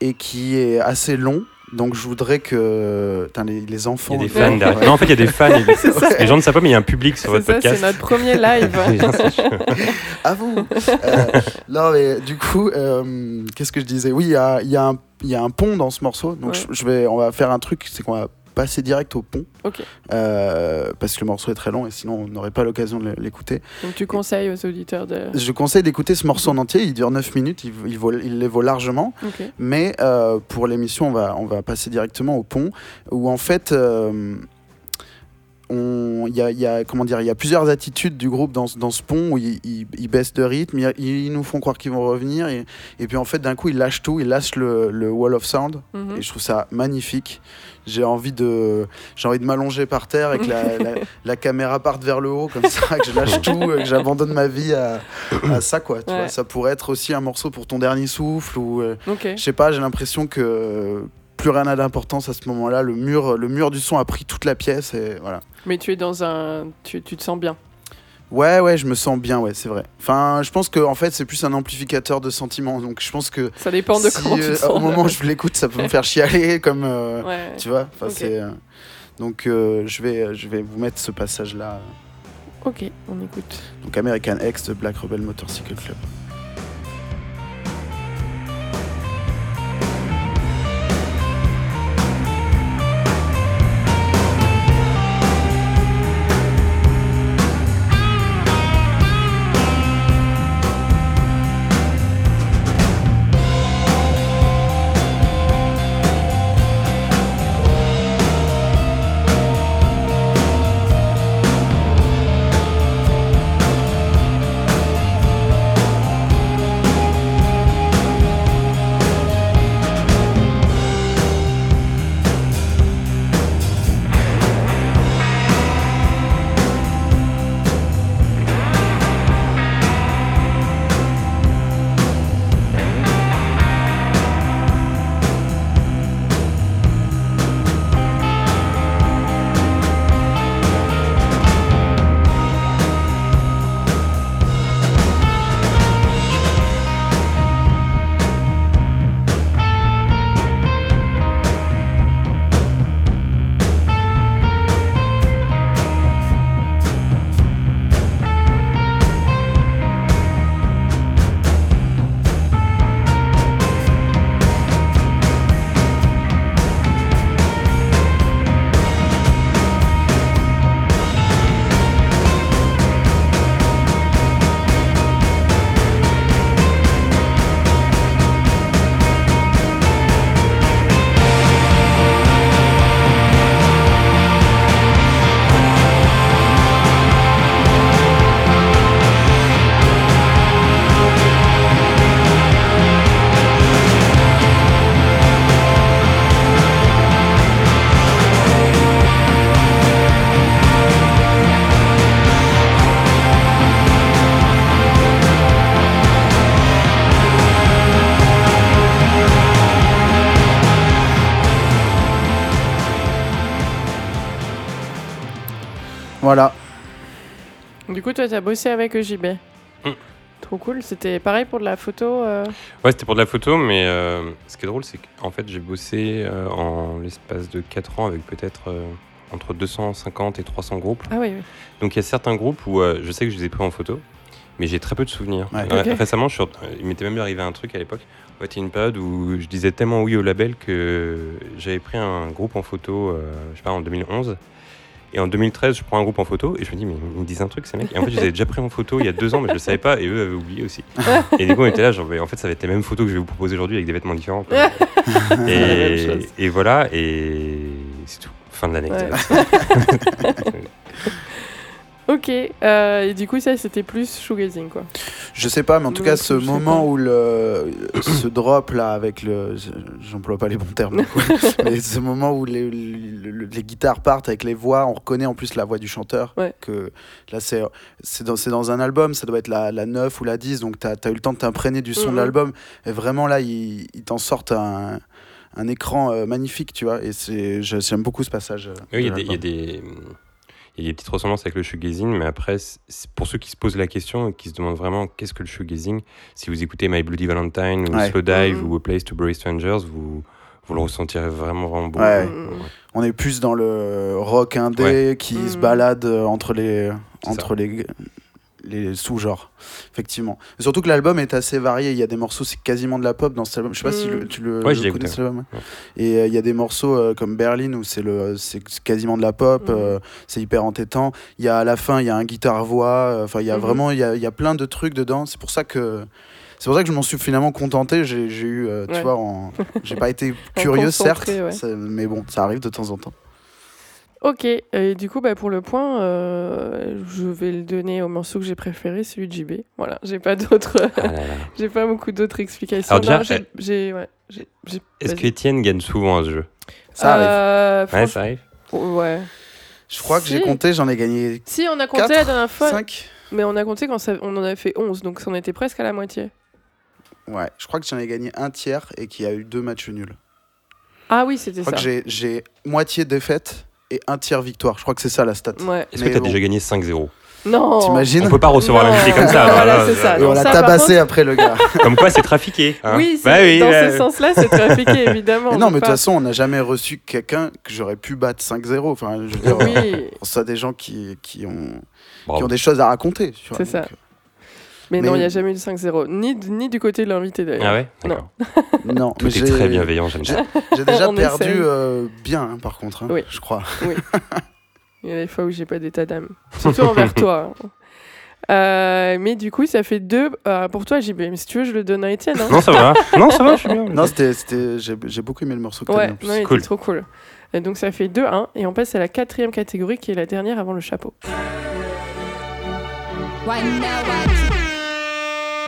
et qui est assez long. Donc je voudrais que les, les Il y enfants. a des fans Ouais. derrière. Non, en fait, il y a des fans. <laughs> et Les gens ne savent pas, mais il y a un public sur C'est votre ça, c'est podcast. notre premier live. <laughs> <laughs> À vous. Euh, non mais du coup, euh, qu'est-ce que je disais? Oui, il y a, il y, a un- il y a un pont dans ce morceau. Donc Ouais. je, je vais, on va faire un truc, c'est qu'on va passer direct au pont. Euh, parce que le morceau est très long et sinon on n'aurait pas l'occasion de l'écouter. Donc tu conseilles aux auditeurs de. Je conseille d'écouter ce morceau en entier. Il dure 9 minutes. Il, il, vaut, il les vaut largement. Mais euh, pour l'émission, on va, on va passer directement au pont, où en fait, euh, il y a, il y a- comment dire, il y a plusieurs attitudes du groupe dans, ce- dans ce pont où ils, ils- ils baissent de rythme, ils, ils nous font croire qu'ils vont revenir, et, et puis en fait, d'un coup, ils lâchent tout, ils lâchent le, le wall of sound, Mhm. et je trouve ça magnifique. J'ai envie de, j'ai envie de m'allonger par terre et que la, la- <laughs> la caméra parte vers le haut comme ça, que je lâche tout, et que j'abandonne ma vie à, à ça quoi. Tu Ouais. vois, ça pourrait être aussi un morceau pour ton dernier souffle ou euh, je sais pas, j'ai l'impression que plus rien n'a d'importance à ce moment-là. Le mur, le mur du son a pris toute la pièce et voilà. Mais tu es dans un. Tu, tu te sens bien. Ouais, ouais, je me sens bien, ouais, c'est vrai. Enfin, je pense que en fait, c'est plus un amplificateur de sentiments. Donc, je pense que Ça dépend de si, comment tu euh, te sens. au moment où je l'écoute, ça peut me faire chialer, <laughs> comme euh, Ouais. tu vois. Enfin, c'est euh, donc euh, je vais, je vais vous mettre ce passage-là. Ok, on écoute. Donc, American X de Black Rebel Motorcycle Club. Coup, toi, t'as bossé avec EJB. Mm. Trop cool. C'était pareil pour de la photo. euh, Ouais, c'était pour de la photo, mais euh, ce qui est drôle, c'est qu'en fait, j'ai bossé euh, en l'espace de 4 ans avec peut-être euh, entre 250 et 300 groupes. Ah oui, oui. Donc il y a certains groupes où euh, je sais que je les ai pris en photo, mais j'ai très peu de souvenirs. Ouais. Récemment, je suis il m'était même arrivé un truc à l'époque. En fait, il y a une période où je disais tellement oui au label que j'avais pris un groupe en photo, euh, je sais pas, en 2011. Et en 2013, je prends un groupe en photo et je me dis, mais ils me disent un truc, ces mecs. Et en fait, je les avais déjà pris en photo il y a deux ans, mais je le savais pas et eux avaient oublié aussi. et du coup, on était là, genre, mais en fait, ça va être les mêmes photos que je vais vous proposer aujourd'hui avec des vêtements différents. <laughs> et, voilà, et c'est tout. Fin de l'anecdote. <laughs> <laughs> Ok. euh, et du coup, ça, c'était plus shoegazing, quoi. Je sais pas, mais en tout Ouais, cas, ce moment pas. où le, ce drop là, avec le. J'emploie pas les bons termes, du coup, <laughs> mais ce moment où les, les, les guitares partent avec les voix, on reconnaît en plus la voix du chanteur. Ouais. Que là, c'est c'est dans, c'est dans un album, ça doit être la, la 9 ou la 10, donc t'as as eu le temps de t'imprégner du son de l'album. Et vraiment, là, ils ils t'en sortent un, un écran euh, magnifique, tu vois. Et j'aime beaucoup ce passage. euh, Oui, il y, a il y des. Il y a des petites ressemblances avec le shoegazing, mais après, pour ceux qui se posent la question et qui se demandent vraiment qu'est-ce que le shoegazing, si vous écoutez My Bloody Valentine ou Ouais. Slow Dive Mhm. ou A Place to Bury Strangers, vous, vous le ressentirez vraiment, vraiment beaucoup. Ouais. Mm, mm. On est plus dans le rock indé Ouais. qui Mm. se balade euh, entre les, entre les, les sous-genres, effectivement. Surtout que l'album est assez varié. Il y a des morceaux, c'est quasiment de la pop dans cet album. Je sais pas si Mm. le- tu le, Ouais, le je l'ai connais écouté. cet album. Ouais. Et euh, il y a des morceaux euh, comme Berlin où c'est le, c'est quasiment de la pop. Mhm. euh, c'est hyper entêtant. Il y a à la fin, il y a un guitare-voix. euh, Enfin, il y a Mhm. vraiment, il y a, il y a plein de trucs dedans. C'est pour ça que. C'est pour ça que je m'en suis finalement contenté. J'ai j'ai eu, euh, tu vois, en- j'ai pas été <laughs> curieux, certes, concentré, ouais. ça- mais bon, ça arrive de temps en temps. Ok, et du coup, bah, pour le point, euh, je vais le donner au morceau que j'ai préféré, celui de JB. Voilà, j'ai pas d'autres, Ah <laughs> j'ai pas beaucoup d'autres explications. Alors déjà, j'ai- ouais, Est-ce qu'Étienne gagne souvent à ce jeu Ça arrive. Euh, Ouais, ça arrive. ouais. Je crois que j'ai compté, j'en ai gagné Si, on a compté la dernière fois, 5. mais on a compté quand ça- on en a fait 11, donc on était presque à la moitié. Ouais, je crois que j'en ai gagné un tiers et qu'il y a eu deux matchs nuls. Ah oui, c'était Je crois ça. que j'ai moitié défaite et un tiers victoire. Je crois que c'est ça la stat. Ouais. Est-ce que tu as bon. déjà gagné 5-0 Non. T'imagines On peut pas recevoir l'invité comme ça. Voilà, c'est ça. Et Non, on l'a tabassé après le gars. <laughs> Comme quoi, c'est trafiqué. hein. Oui, c'est- Bah oui, dans euh, ce sens-là, c'est trafiqué, <laughs> évidemment. Mais on non, mais de toute façon, on n'a jamais reçu quelqu'un que j'aurais pu battre 5-0. Enfin, je veux dire, Oui, on ça des gens qui, qui, ont, qui ont des choses à raconter. C'est ça. donc, mais, Mais- non, il n'y a jamais eu de 5-0. Ni, ni du côté de l'invité d'ailleurs. Ah ouais Non. D'accord. euh, <laughs> non, Tout mais est très bienveillant, j'aime ça. <laughs> J'ai déjà <laughs> On perdu euh, bien, hein, par contre, hein, Oui. je crois. Il y a des fois où j'ai pas d'état d'âme. Surtout envers toi. hein. Euh, mais du coup, ça fait deux euh, pour toi, JB. Mais si tu veux, je le donne à Étienne. hein. Non, ça va. Non, ça va, je suis bien. Non, c'était, c'était, j'ai, beaucoup aimé le morceau que Ouais, mis en plus. non, il était trop cool. Et donc ça fait 2-1 et on passe à la quatrième catégorie qui est la dernière avant le chapeau.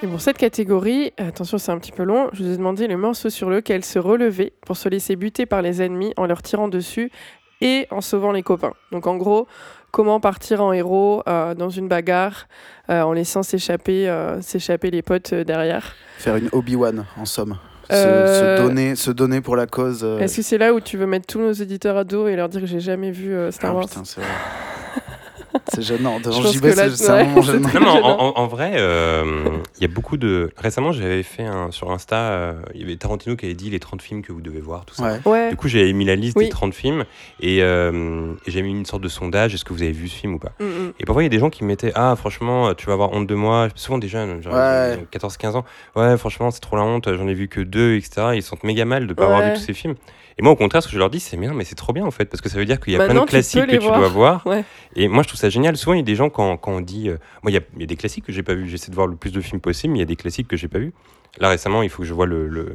Et pour cette catégorie, attention c'est un petit peu long, je vous ai demandé le morceau sur lequel se relever pour se laisser buter par les ennemis en leur tirant dessus et en sauvant les copains. Donc en gros, comment partir en héros euh, dans une bagarre euh, en laissant s'échapper, euh, s'échapper les potes derrière. Faire une Obi-Wan, en somme. Se, se donner, se donner pour la cause. Est-ce que c'est là où tu veux mettre tous nos éditeurs à dos et leur dire que j'ai jamais vu Star ah, Wars putain, <laughs> c'est gênant. Devant pense JB, que là, c'est, c'est un ouais, moment c'est gênant. très- Non, mais en, gênant. en- en vrai, euh, il y a beaucoup de. Récemment, j'avais fait un, sur Insta, euh, il y avait Tarantino qui avait dit les 30 films que vous devez voir, tout ça. Ouais. Ouais. Du coup, j'avais mis la liste Oui. des 30 films et, euh, et j'ai mis une sorte de sondage est-ce que vous avez vu ce film ou pas? Mm, mm. Et parfois, il y a des gens qui me mettaient Ah, franchement, tu vas avoir honte de moi. Souvent des jeunes, genre Ouais. 14-15 ans. Ouais, franchement, c'est trop la honte, j'en ai vu que deux, etc. Ils se sentent méga mal de pas avoir vu tous ces films. Et moi, au contraire, ce que je leur dis, c'est bien, mais c'est trop bien en fait, parce que ça veut dire qu'il y a plein de classiques que tu voir. dois voir. Ouais. Et moi, je trouve ça génial. Souvent, il y a des gens, quand, quand on dit. euh, moi, il y a, il y a des classiques que j'ai pas vus. J'essaie de voir le plus de films possible, mais il y a des classiques que j'ai pas vus. Là, récemment, il faut que je vois le. le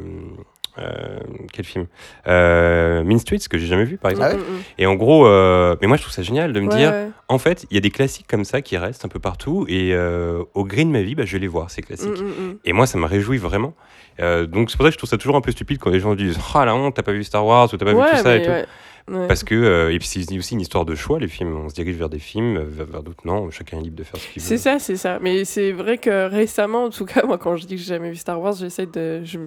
euh, quel film? Euh, Mean Streets, que j'ai jamais vu, par exemple. Ah ouais Mm, mm, mm. Et en gros, euh, mais moi, je trouve ça génial de me Ouais, dire, ouais. en fait, il y a des classiques comme ça qui restent un peu partout. Et au gré de ma vie, bah, je vais les voir, ces classiques. Mm, mm, mm. Et moi, ça me réjouit vraiment. Euh, donc, c'est pour ça que je trouve ça toujours un peu stupide quand les gens disent Ah la honte, t'as pas vu Star Wars ou t'as pas Ouais, vu tout ça et tout. ouais. Ouais. Parce que, euh, et puis c'est aussi une histoire de choix, les films. On se dirige vers des films, euh, vers, vers d'autres non. Chacun est libre de faire ce qu'il veut. C'est ça, c'est ça. Mais c'est vrai que récemment, en tout cas, moi, quand je dis que j'ai jamais vu Star Wars, j'essaie de. Je,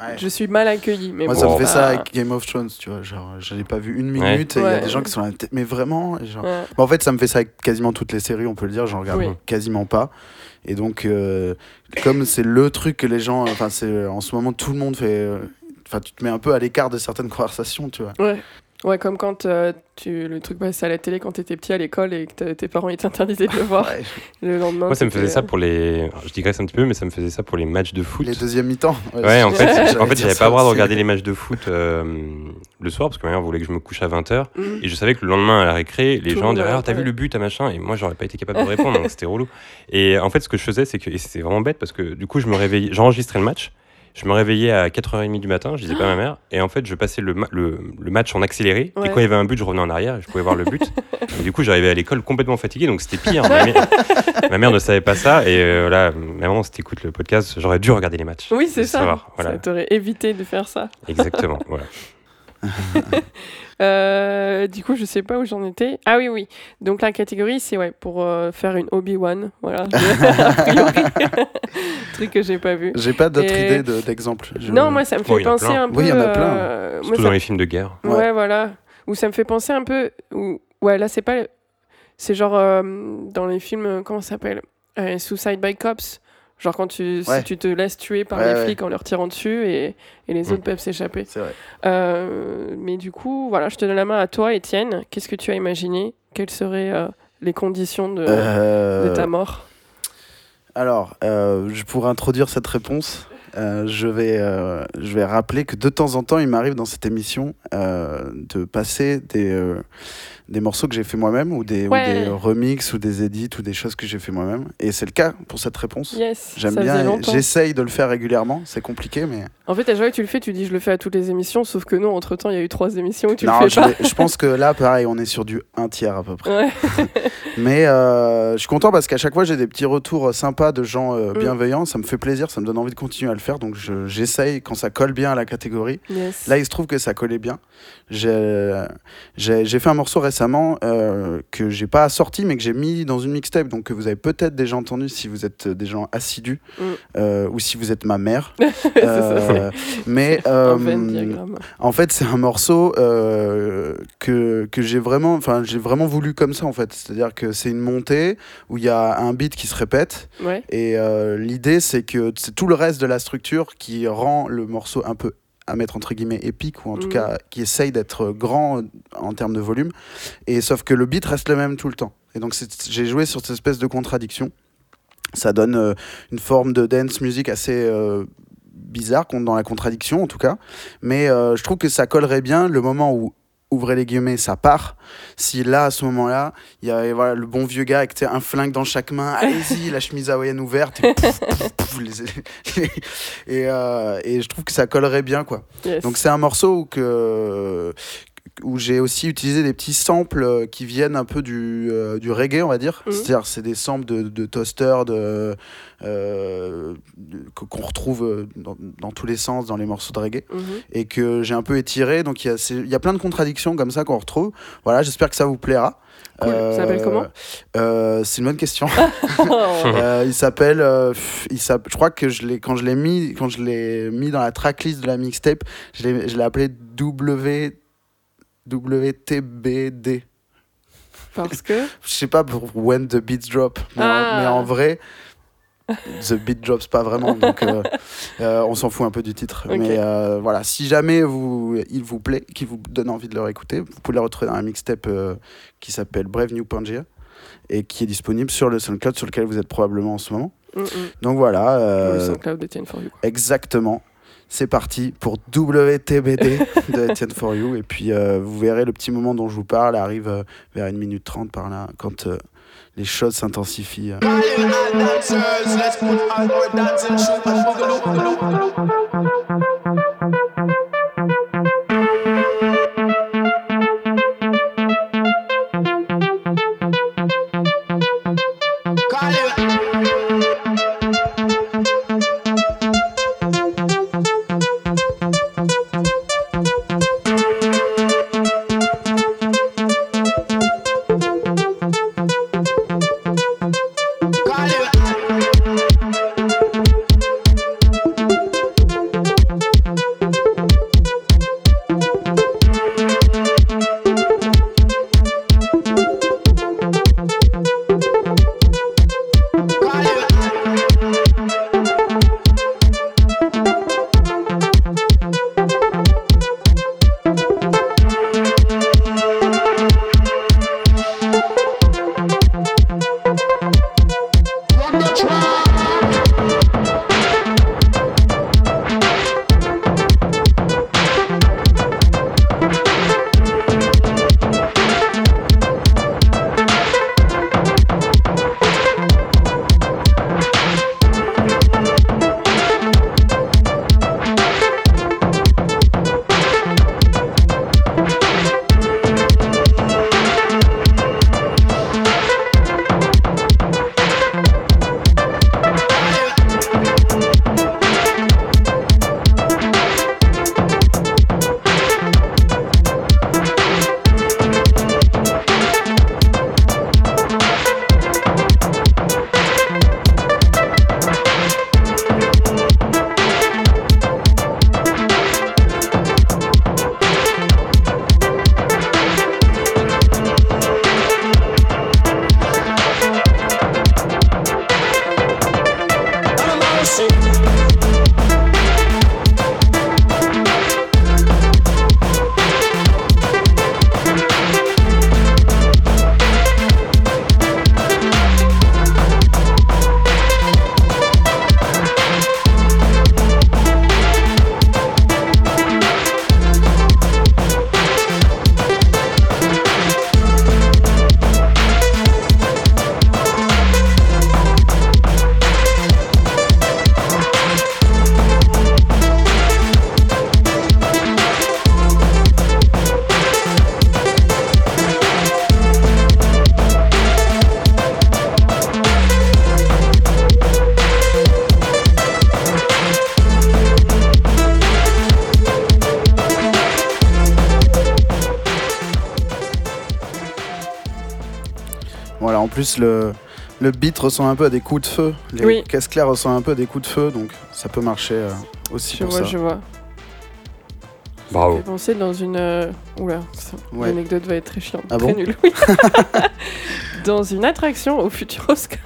Ouais. je suis mal accueillie. Mais Moi, bon, ça me bah, fait ça avec Game of Thrones, tu vois. Genre, je l'ai pas vu une minute et il y a des gens qui sont là, mais vraiment et genre... ouais. Bah, en fait, ça me fait ça avec quasiment toutes les séries, on peut le dire. J'en regarde Oui. quasiment pas. Et donc, euh, comme c'est le truc que les gens. Enfin, c'est en ce moment, tout le monde fait. euh, Enfin, tu te mets un peu à l'écart de certaines conversations, tu vois. Ouais. Comme quand euh, tu, le truc passait à la télé quand t'étais petit à l'école et que tes parents étaient interdisés de le voir Ouais. <laughs> le lendemain. Moi, ça me faisait ça pour les. alors, je digresse un petit peu, mais ça me faisait ça pour les matchs de foot. Les deuxièmes mi-temps. Ouais, en <laughs> fait, en fait j'avais pas le droit de regarder les matchs de foot euh, le soir parce que ma mère voulait que je me couche à 20h. Mm. Et je savais que le lendemain à la récré, les Tout gens diraient Ah, t'as vu le but, à machin Et moi, j'aurais pas été capable de répondre, donc c'était relou. Et en fait, ce que je faisais, c'est que. Et c'était vraiment bête parce que du coup, je me réveillais, j'enregistrais le match. Je me réveillais à 4h30 du matin, je disais pas à ma mère. Et en fait, je passais le, ma- le, le match en accéléré. Ouais. Et quand il y avait un but, je revenais en arrière et je pouvais voir le but. <laughs> et du coup, j'arrivais à l'école complètement fatigué, donc c'était pire. Ma mère, ma mère ne savait pas ça. Et euh, là, maman, si t'écoutes le podcast, j'aurais dû regarder les matchs. Oui, c'est ça. savoir, voilà. Ça t'aurait évité de faire ça. Exactement. voilà. <laughs> Euh, du coup, je sais pas où j'en étais. Ah oui, oui. Donc la catégorie, c'est ouais, pour euh, faire une Obi-Wan. Voilà. <laughs> <laughs> Truc que j'ai pas vu. J'ai pas d'autres Et- idées de- d'exemples. Je- Non, moi, ça me fait Oh, penser un peu. Oui, il y en a plein. euh, moi, Surtout ça- dans les films de guerre. Ouais, Ouais. voilà. Ou ça me fait penser un peu. Ou... Ouais, là, c'est pas. C'est genre euh, dans les films, comment ça s'appelle? Euh, Suicide by Cops. Genre quand tu, Ouais. si tu te laisses tuer par Ouais, les flics en leur tirant dessus et, et les Mm. autres peuvent s'échapper. Euh, mais du coup, voilà, je te donne la main à toi, Étienne. Qu'est-ce que tu as imaginé? Quelles seraient euh, les conditions de, Euh, de ta mort? Alors, euh, pour introduire cette réponse, je, vais, je vais rappeler que de temps en temps, il m'arrive dans cette émission de passer des, des morceaux que j'ai fait moi-même ou des, ou Ouais. des remixes ou des edits ou des choses que j'ai fait moi-même. Et c'est le cas pour cette réponse. Yes, J'aime bien, j'essaye de le faire régulièrement, c'est compliqué, mais En fait, à chaque fois que tu le fais, tu dis je le fais à toutes les émissions, sauf que non, entre temps, il y a eu trois émissions où tu non, le fais je, pas. je pense que là, pareil, on est sur du un tiers à peu près. Ouais. <laughs> Mais euh, je suis content parce qu'à chaque fois, j'ai des petits retours sympas de gens euh, Mm. bienveillants. Ça me fait plaisir, ça me donne envie de continuer à le faire. Donc je- j'essaye quand ça colle bien à la catégorie. Yes. Là, il se trouve que ça collait bien. J'ai fait un morceau récemment euh, que j'ai pas sorti, mais que j'ai mis dans une mixtape, donc que vous avez peut-être déjà entendu si vous êtes des gens assidus Mm. euh, ou si vous êtes ma mère. <laughs> Euh, mais <laughs> en fait, c'est un morceau que, que j'ai vraiment, enfin, j'ai vraiment voulu comme ça en fait. C'est-à-dire que c'est une montée où il y a un beat qui se répète Ouais. et l'idée c'est que c'est tout le reste de la structure qui rend le morceau un peu à mettre entre guillemets épique ou en tout Mhm. cas qui essaye d'être grand en termes de volume. Et sauf que le beat reste le même tout le temps. Et donc j'ai joué sur cette espèce de contradiction. Ça donne euh, une forme de dance music assez euh, bizarre dans la contradiction en tout cas. Mais euh, je trouve que ça collerait bien le moment où ouvrez les guillemets ça part si là à ce moment là il y avait voilà, le bon vieux gars avec un flingue dans chaque main <laughs> allez-y la chemise hawaïenne ouverte et, pouf, pouf, pouf, les- les- <laughs> et, euh, et je trouve que ça collerait bien quoi Yes. donc c'est un morceau où, que, où j'ai aussi utilisé des petits samples euh, qui viennent un peu du, euh, du reggae, on va dire. Mhm. C'est-à-dire c'est des samples de, de toaster, de, euh, de- qu'on retrouve euh, dans, dans tous les sens dans les morceaux de reggae Mhm. et que j'ai un peu étiré. Donc il y, y a plein de contradictions comme ça qu'on retrouve. Voilà, j'espère que ça vous plaira. Cool. Ça s'appelle comment? Euh, C'est une bonne question. <laughs> <laughs> Euh, il s'appelle, il s'app- je crois que je l'ai quand je l'ai mis, quand je l'ai mis dans la tracklist de la mixtape, je l'ai, je l'ai appelé W WTBD. Parce que? <laughs> Je sais pas pour When the Beats Drop, mais, Ah. en, mais en vrai, The Beat Drops pas vraiment, donc euh, <laughs> euh, on s'en fout un peu du titre. Mais euh, voilà, si jamais vous, il vous plaît, qu'il vous donne envie de le réécouter, vous pouvez le retrouver dans la mixtape qui s'appelle Brave New Pangea et qui est disponible sur le SoundCloud sur lequel vous êtes probablement en ce moment. Mm, mm. Donc voilà. Le SoundCloud d'Etienne For You. Exactement. C'est parti pour WTBD <laughs> de Etienne For You. Et puis, euh, vous verrez, le petit moment dont je vous parle arrive euh, vers une minute trente par là, quand euh, les choses s'intensifient. Plus, le, le beat ressemble un peu à des coups de feu. Les Oui. caisses claires ressemblent un peu à des coups de feu, donc ça peut marcher euh, aussi Je pour vois, ça. je vois. Bravo. J'ai pensé dans une. euh, Oula, ça- Ouais. l'anecdote va être très chiante. Ah très bon nulle, oui. <laughs> dans une attraction au Futuroscope.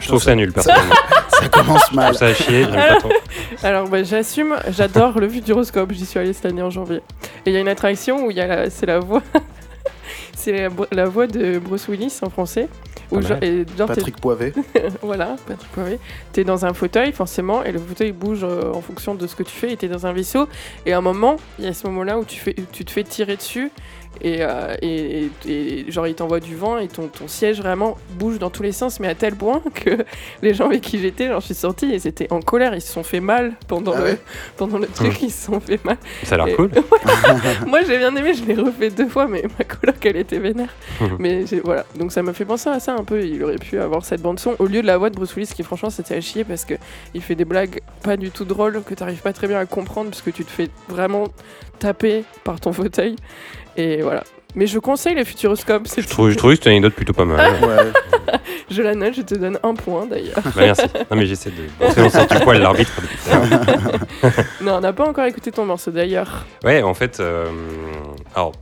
Je trouve ça nul, personnellement. <laughs> Ça commence Je mal. trouve ça à chier. j'aime pas trop. <laughs> Alors, bah, j'assume, j'adore le Futuroscope. J'y suis allée cette année en janvier. Et il y a une attraction où il y a la- c'est la voix. c'est la, la voix de Bruce Willis en français. Pas genre, et genre, Patrick Poivet. <laughs> Voilà, Patrick Poivet. T'es dans un fauteuil, forcément, et le fauteuil bouge euh, en fonction de ce que tu fais, et t'es dans un vaisseau. Et à un moment, il y a ce moment-là où tu, fais, tu te fais tirer dessus, et, euh, et, et- et genre il t'envoie du vent, et ton, ton siège vraiment bouge dans tous les sens, mais à tel point <laughs> que les gens avec qui j'étais, j'en suis sortie, et c'était en colère, ils se sont fait mal pendant, Ah le, <laughs> pendant le truc, ils se sont fait mal. Ça a l'air cool. <laughs> Moi j'ai bien aimé, je l'ai refait deux fois, mais ma coloc elle était vénère. Mhm. mais voilà, donc ça m'a fait penser à ça un peu. Il aurait pu avoir cette bande son au lieu de la voix de Bruce Willis, qui franchement c'était chier parce que il fait des blagues pas du tout drôles que t'arrives pas très bien à comprendre parce que tu te fais vraiment taper par ton fauteuil. Et voilà. Mais je conseille les Futuroscopes. c'est Je trouve, je trouvais que c'était une anecdote plutôt pas mal. Ouais. <laughs> Je la note, je te donne un point d'ailleurs. Bah, merci. Non, mais j'essaie de. Bon, c'est du poil l'arbitre. <laughs> non, on n'a pas encore écouté ton morceau d'ailleurs. Ouais, en fait, euh, alors,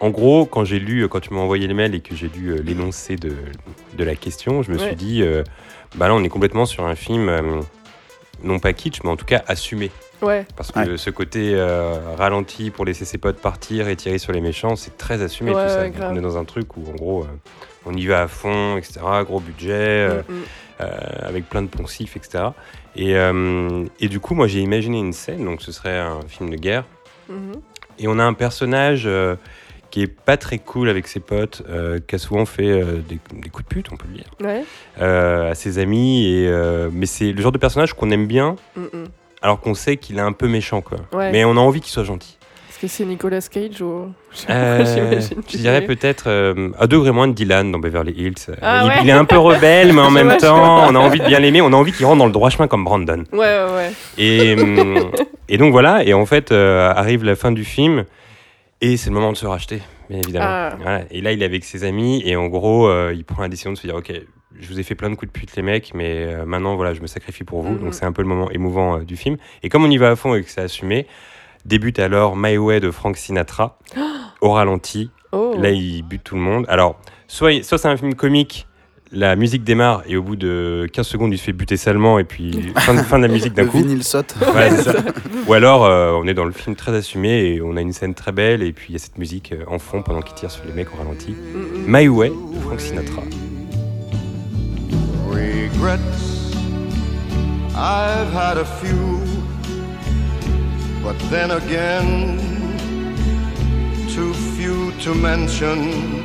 en gros, quand j'ai lu, quand tu m'as envoyé le mail et que j'ai lu euh, l'énoncé de, de la question, je me Ouais. suis dit, euh, bah là, on est complètement sur un film, euh, non pas kitsch, mais en tout cas assumé. Ouais, Parce que ce côté euh, ralenti pour laisser ses potes partir et tirer sur les méchants, c'est très assumé Ouais, tout ça. ouais, Donc, grave. on est dans un truc où, en gros, euh, on y va à fond, etc. Gros budget. euh, Mm, mm. euh, avec plein de poncifs, etc. Et, euh, et du coup, moi, j'ai imaginé une scène, donc ce serait un film de guerre, Mhm. et on a un personnage euh, qui est pas très cool avec ses potes, euh, qui a souvent fait euh, des, des coups de pute, on peut le dire, Ouais. euh, à ses amis, et, euh, mais c'est le genre de personnage qu'on aime bien, Mm, mm. alors qu'on sait qu'il est un peu méchant, quoi. Ouais. Mais on a envie qu'il soit gentil. Est-ce que c'est Nicolas Cage ou. <laughs> Je j'imagine dirais peut-être à degré moins de Dylan dans Beverly Hills. Ah il, ouais. il est un peu rebelle, mais en <laughs> même temps, on a envie de bien l'aimer, on a envie qu'il rentre dans le droit chemin comme Brandon. Ouais, ouais, ouais. Et, hum, et donc voilà, et en fait, arrive la fin du film, et c'est le moment de se racheter, bien évidemment. Ah. Voilà. Et là, il est avec ses amis, et en gros, euh, il prend la décision de se dire, ok, je vous ai fait plein de coups de pute, les mecs, mais euh, maintenant, voilà, je me sacrifie pour vous. Mhm. Donc c'est un peu le moment émouvant euh, du film. Et comme on y va à fond et que c'est assumé, débute alors My Way de Frank Sinatra, <gasps> au ralenti. Oh. Là, il bute tout le monde. Alors, soit, soit c'est un film comique, la musique démarre, et au bout de 15 secondes, il se fait buter salement, et puis fin de, fin de la musique d'un <laughs> Le coup. vinyle saute. Ouais, c'est ça. <laughs> Ou alors, euh, on est dans le film très assumé et on a une scène très belle et puis il y a cette musique euh, en fond pendant qu'il tire sur les mecs au ralenti. My Way de Frank Sinatra. Regrets, I've had a few, but then again, too few to mention.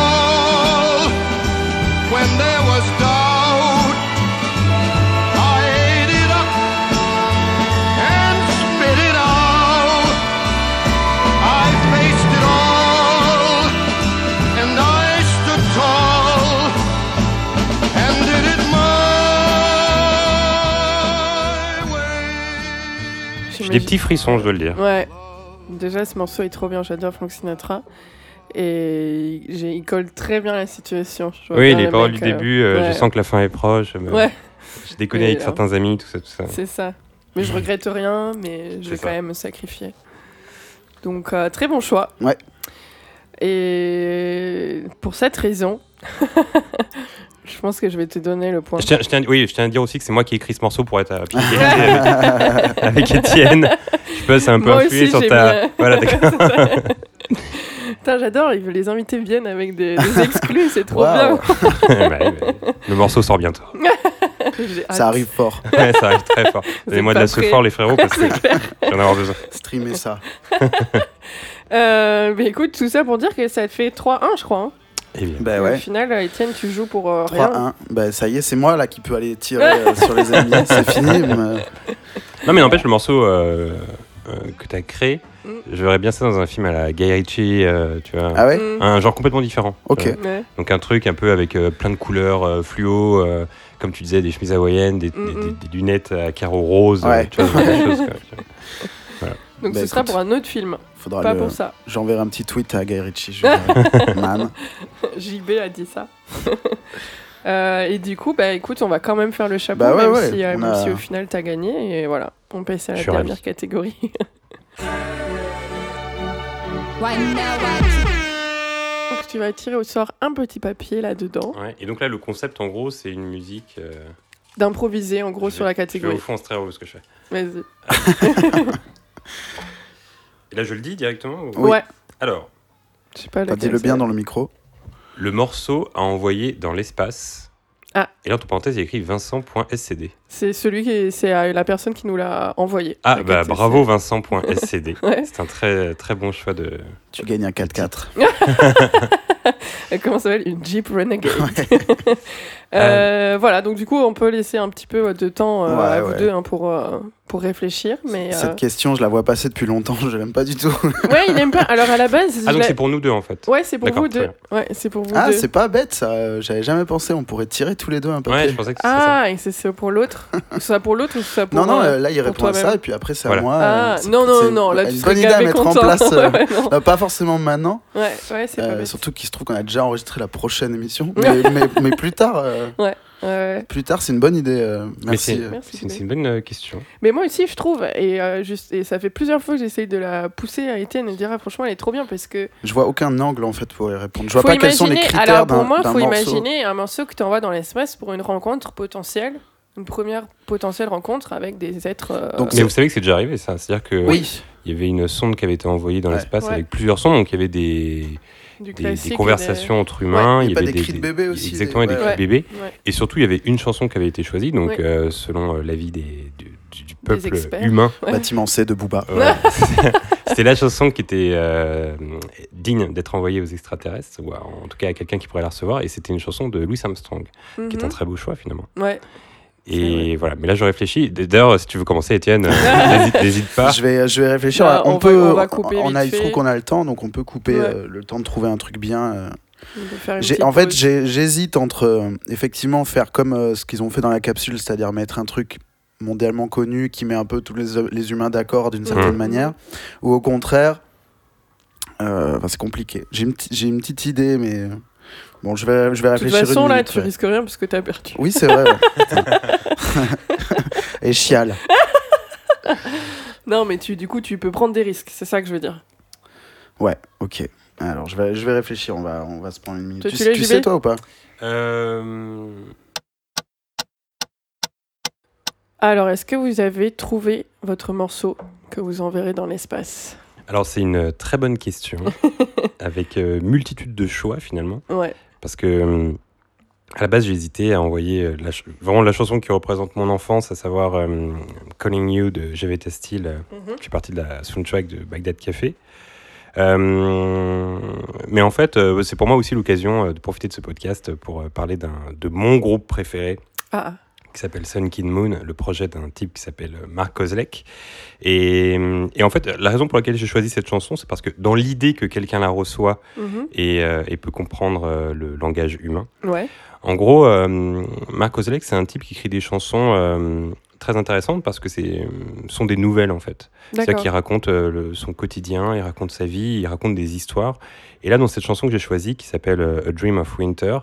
des petits frissons, je dois le dire. Ouais. Déjà, ce morceau est trop bien. J'adore Frank Sinatra. Et j'ai- il colle très bien à la situation. Je vois Oui, les le paroles mec, du euh, début, euh, ouais. je sens que la fin est proche. mais Ouais, Je déconne Et, avec euh, certains amis, tout ça, tout ça. c'est ça. Mais je regrette rien, mais je vais quand même me sacrifier. Donc, euh, très bon choix. Ouais. <laughs> Je pense que je vais te donner le point. Je tiens, je tiens- oui, je tiens à dire aussi que c'est moi qui ai écrit ce morceau pour être à pied d'égalité avec, Étienne. Je peux, c'est un peu Moi influé aussi, sur ta. mis- <laughs> Voilà, d'accord. <laughs> Putain, j'adore, il veut les invités viennent avec des, des <laughs> exclus, c'est trop Waouh. bien. Bah bah, le morceau sort bientôt. Ça arrive fort. Ouais, ça arrive très fort. Donnez-moi de la prêts. fort, les frérots, parce que j'en ai avoir besoin. Streamer ça. Euh, mais écoute, tout ça pour dire que ça te fait 3-1, je crois. hein. Bah Au final, euh, Étienne, tu joues pour euh, rien. 3-1. Bah ça y est, c'est moi là qui peux aller tirer <laughs> euh, sur les ennemis. C'est fini. mais- Non, mais n'empêche, le morceau euh, euh, que tu as créé, Mm. je verrais bien ça dans un film à la Guy Ritchie, euh, tu vois. Ah ouais Mm. Un genre complètement différent. Ok. Ouais. Donc un truc un peu avec euh, plein de couleurs euh, fluo, euh, comme tu disais, des chemises hawaïennes, des, Mm, des- des- des lunettes à carreaux roses, Ouais. euh, tu vois. <laughs> Donc Bah, ce sera écoute. pour un autre film, Faudra pas le- pour ça. J'enverrai un petit tweet à Guy Ritchie. Je <laughs> Man. <laughs> JB a dit ça. <laughs> Euh, et du coup, bah écoute, on va quand même faire le chapeau, Bah ouais, même, ouais, si, euh, même si au final t'as gagné. Et voilà, on passe à la dernière ravi. catégorie. Donc tu vas tirer au sort un petit papier là-dedans, Ouais. Et donc là, le concept, en gros, c'est une musique. euh, d'improviser en gros je sur vais- la Je vais catégorie. au fond en stéréo ce que je fais. Vas-y. Et là, je le dis directement ou-. Ouais. Alors, Je sais pas T'as lequel dit le bien dans le micro. le morceau a envoyé dans l'espace. Ah. Et là, entre parenthèses, il y a écrit Vincent.scd. C'est celui qui est- c'est euh, la personne qui nous l'a envoyé. Ah, La bah bravo Vincent.scd. <laughs> Ouais. C'est un très, très bon choix de. Tu gagnes un 4-4. <laughs> Euh, Comment ça s'appelle? Une Jeep Renegade. <laughs> Euh, Voilà, donc du coup, on peut laisser un petit peu de temps euh, Ouais, à vous ouais. deux hein, pour, euh, pour réfléchir. Mais euh, Cette question, je la vois passer depuis longtemps. Je l'aime pas du tout. ouais, il aime pas. Alors à la base, Ah, donc c'est pour nous deux en fait. ouais, c'est pour vous deux. Ouais, c'est pour vous Ah, deux. c'est pas bête ça. Euh, J'avais jamais pensé. On pourrait tirer tous les deux un papier. Ouais, je pensais que c'était ça. Ah, et c'est pour l'autre <laughs> Soit pour l'autre ou soit pour. Non, non, euh, là il répond à ça et puis après c'est Voilà. à moi. Ah, euh, non, non, c'est non, là une tu bonne serais idée à gavé mettre en place. <laughs> euh, Ouais, non. euh, pas forcément maintenant, ouais, ouais, c'est pas euh, surtout qu'il se trouve qu'on a déjà enregistré la prochaine émission. <laughs> mais, mais, mais plus tard, euh, Ouais, ouais. plus tard, c'est une bonne idée. euh, merci. c'est- euh. Merci. C'est une, Bébé. c'est une bonne euh, question. Mais moi aussi, je trouve, et, euh, juste, et ça fait plusieurs fois que j'essaye de la pousser à Étienne et de dire, ah, franchement, elle est trop bien parce que. Je vois aucun angle en fait pour y répondre. Je vois faut pas quels sont les imaginer- critères alors pour d'un moi, d'un faut morceau. imaginer un morceau que tu envoies dans l'espace pour une rencontre potentielle, une première potentielle rencontre avec des êtres. euh, Donc, Mais vous savez que c'est déjà arrivé ça. C'est-à-dire que Oui, il y avait une sonde qui avait été envoyée dans Ouais. l'espace Ouais. avec plusieurs sons, donc il y avait des, des, conversations entre humains. Ouais, il y avait des cris de bébé aussi, Exactement, des- cris de bébé. Et surtout, il y avait une chanson qui avait été choisie, donc Ouais. euh, selon euh, l'avis des, du, du- du peuple humain. Ouais. bâtiment C de Booba. Ouais. <laughs> C'était la chanson qui était euh, digne d'être envoyée aux extraterrestres, ou en tout cas à quelqu'un qui pourrait la recevoir, et c'était une chanson de Louis Armstrong, qui est un Mhm. très beau choix finalement. Ouais. Et voilà, mais là je réfléchis. D'ailleurs, si tu veux commencer, Étienne, euh, <laughs> n'hésite- pas. Je vais, je vais réfléchir. Bah, on, on va- peut, on va couper on a, il se trouve fait. qu'on a le temps, donc on peut couper Ouais. euh, le temps de trouver un truc bien. euh. On peut faire une J'ai- petite en fait, j'hésite entre euh, effectivement faire comme euh, ce qu'ils ont fait dans la capsule, c'est-à-dire mettre un truc mondialement connu qui met un peu tous les, les humains d'accord d'une certaine Mhm. manière, ou au contraire, euh, enfin, c'est compliqué. J'ai une, petite- j'ai une petite idée, mais euh, bon, je vais, je vais De toute réfléchir. façon, une là, minute, tu ouais. risques rien parce que t'as perdu. Oui, c'est vrai. ouais. <laughs> Et chiale. Non, mais tu, du coup, tu peux prendre des risques, c'est ça que je veux dire. Ouais, ok. Alors, je vais, je vais réfléchir. On va, on va se prendre une minute. Toi, tu tu tu sais, toi, ou pas? Euh, Alors, est-ce que vous avez trouvé votre morceau que vous enverrez dans l'espace? Alors c'est une très bonne question, <laughs> avec euh, multitude de choix finalement, Ouais. Parce que euh, à la base j'ai hésité à envoyer euh, la vraiment la chanson qui représente mon enfance, à savoir euh, Calling You de GVT Steel, euh, Mhm. qui fait partie de la soundtrack de Bagdad Café. Euh, mais en fait, c'est pour moi aussi l'occasion de profiter de ce podcast pour parler de mon groupe préféré, Ah, qui s'appelle Sun Kid Moon, le projet d'un type qui s'appelle euh, Mark Kozlek. Et, et en fait, la raison pour laquelle j'ai choisi cette chanson, c'est parce que dans l'idée que quelqu'un la reçoit mhm. et, euh, et peut comprendre euh, le langage humain, ouais. en gros, euh, Mark Kozlek, c'est un type qui écrit des chansons euh, très intéressantes parce que c'est sont des nouvelles en fait. C'est-à-dire qu'il raconte euh, le- son quotidien, il raconte sa vie, il raconte des histoires. Et là, dans cette chanson que j'ai choisie, qui s'appelle euh, A Dream of Winter,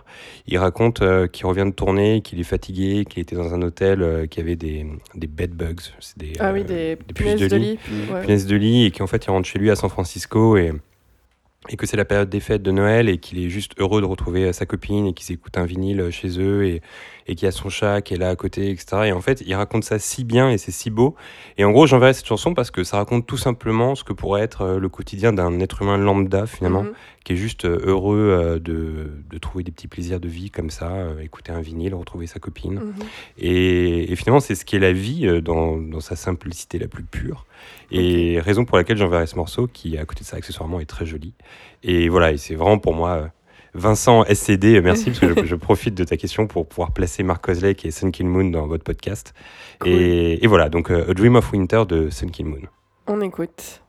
il raconte euh, qu'il revient de tourner, qu'il est fatigué, qu'il était dans un hôtel, euh, qui avait des, des bed bugs, c'est des, Ah oui, euh, des, puces punaises de lit. Mm. Ouais. punaises de lit, et qu'en fait, il rentre chez lui à San Francisco et et que c'est la période des fêtes de Noël et qu'il est juste heureux de retrouver euh, sa copine et qu'il s'écoute un vinyle euh, chez eux et, et qu'il y a son chat qui est là à côté, etc. Et en fait, il raconte ça si bien et c'est si beau. Et en gros, j'enverrai cette chanson parce que ça raconte tout simplement ce que pourrait être euh, le quotidien d'un être humain lambda finalement, Mhm. qui est juste euh, heureux euh, de, de trouver des petits plaisirs de vie comme ça, écouter un vinyle, retrouver sa copine. Mhm. Et, et finalement, c'est ce qui est la vie dans, dans sa simplicité la plus pure. Et raison pour laquelle j'enverrai ce morceau, qui à côté de ça, accessoirement, est très joli. Et voilà, et c'est vraiment pour moi, Vincent SCD, euh, merci, parce que je, <laughs> je profite de ta question pour pouvoir placer Mark Coslake et Sun Kill Moon dans votre podcast. Cool. Et, et voilà, donc euh, A Dream of Winter de Sun Kill Moon. On écoute.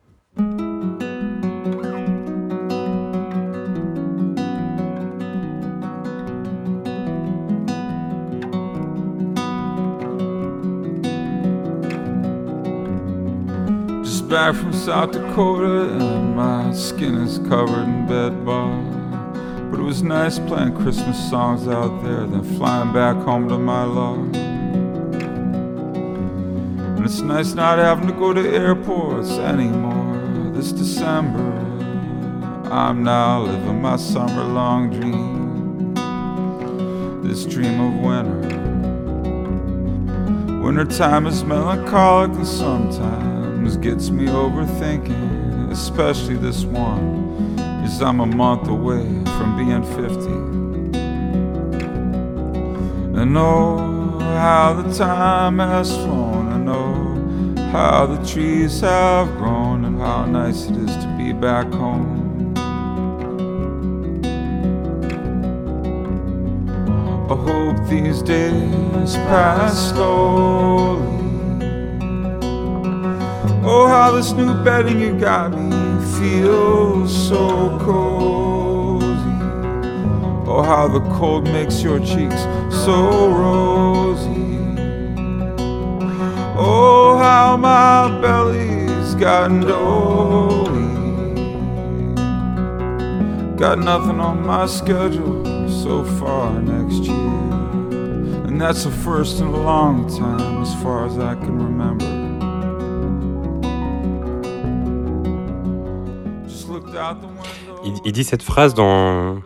Just back from South Dakota, and my skin is covered in bed bar. But it was nice playing Christmas songs out there, then flying back home to my lodge. And it's nice not having to go to airports anymore. This December, I'm now living my summer long dream. This dream of winter. Wintertime is melancholic and sometimes gets me overthinking, especially this one, is I'm a month away from being 50. And oh, how the time has flown, and oh, how the trees have grown, and how nice it is to be back home. I hope these days pass slowly. Oh, how this new bedding you got me feels so cozy. Oh, how the cold makes your cheeks so rosy. Oh, how my belly's gotten doughy. Got nothing on my schedule so far next year. And that's the first in a long time, as far as I can remember. Il, il dit cette phrase dans,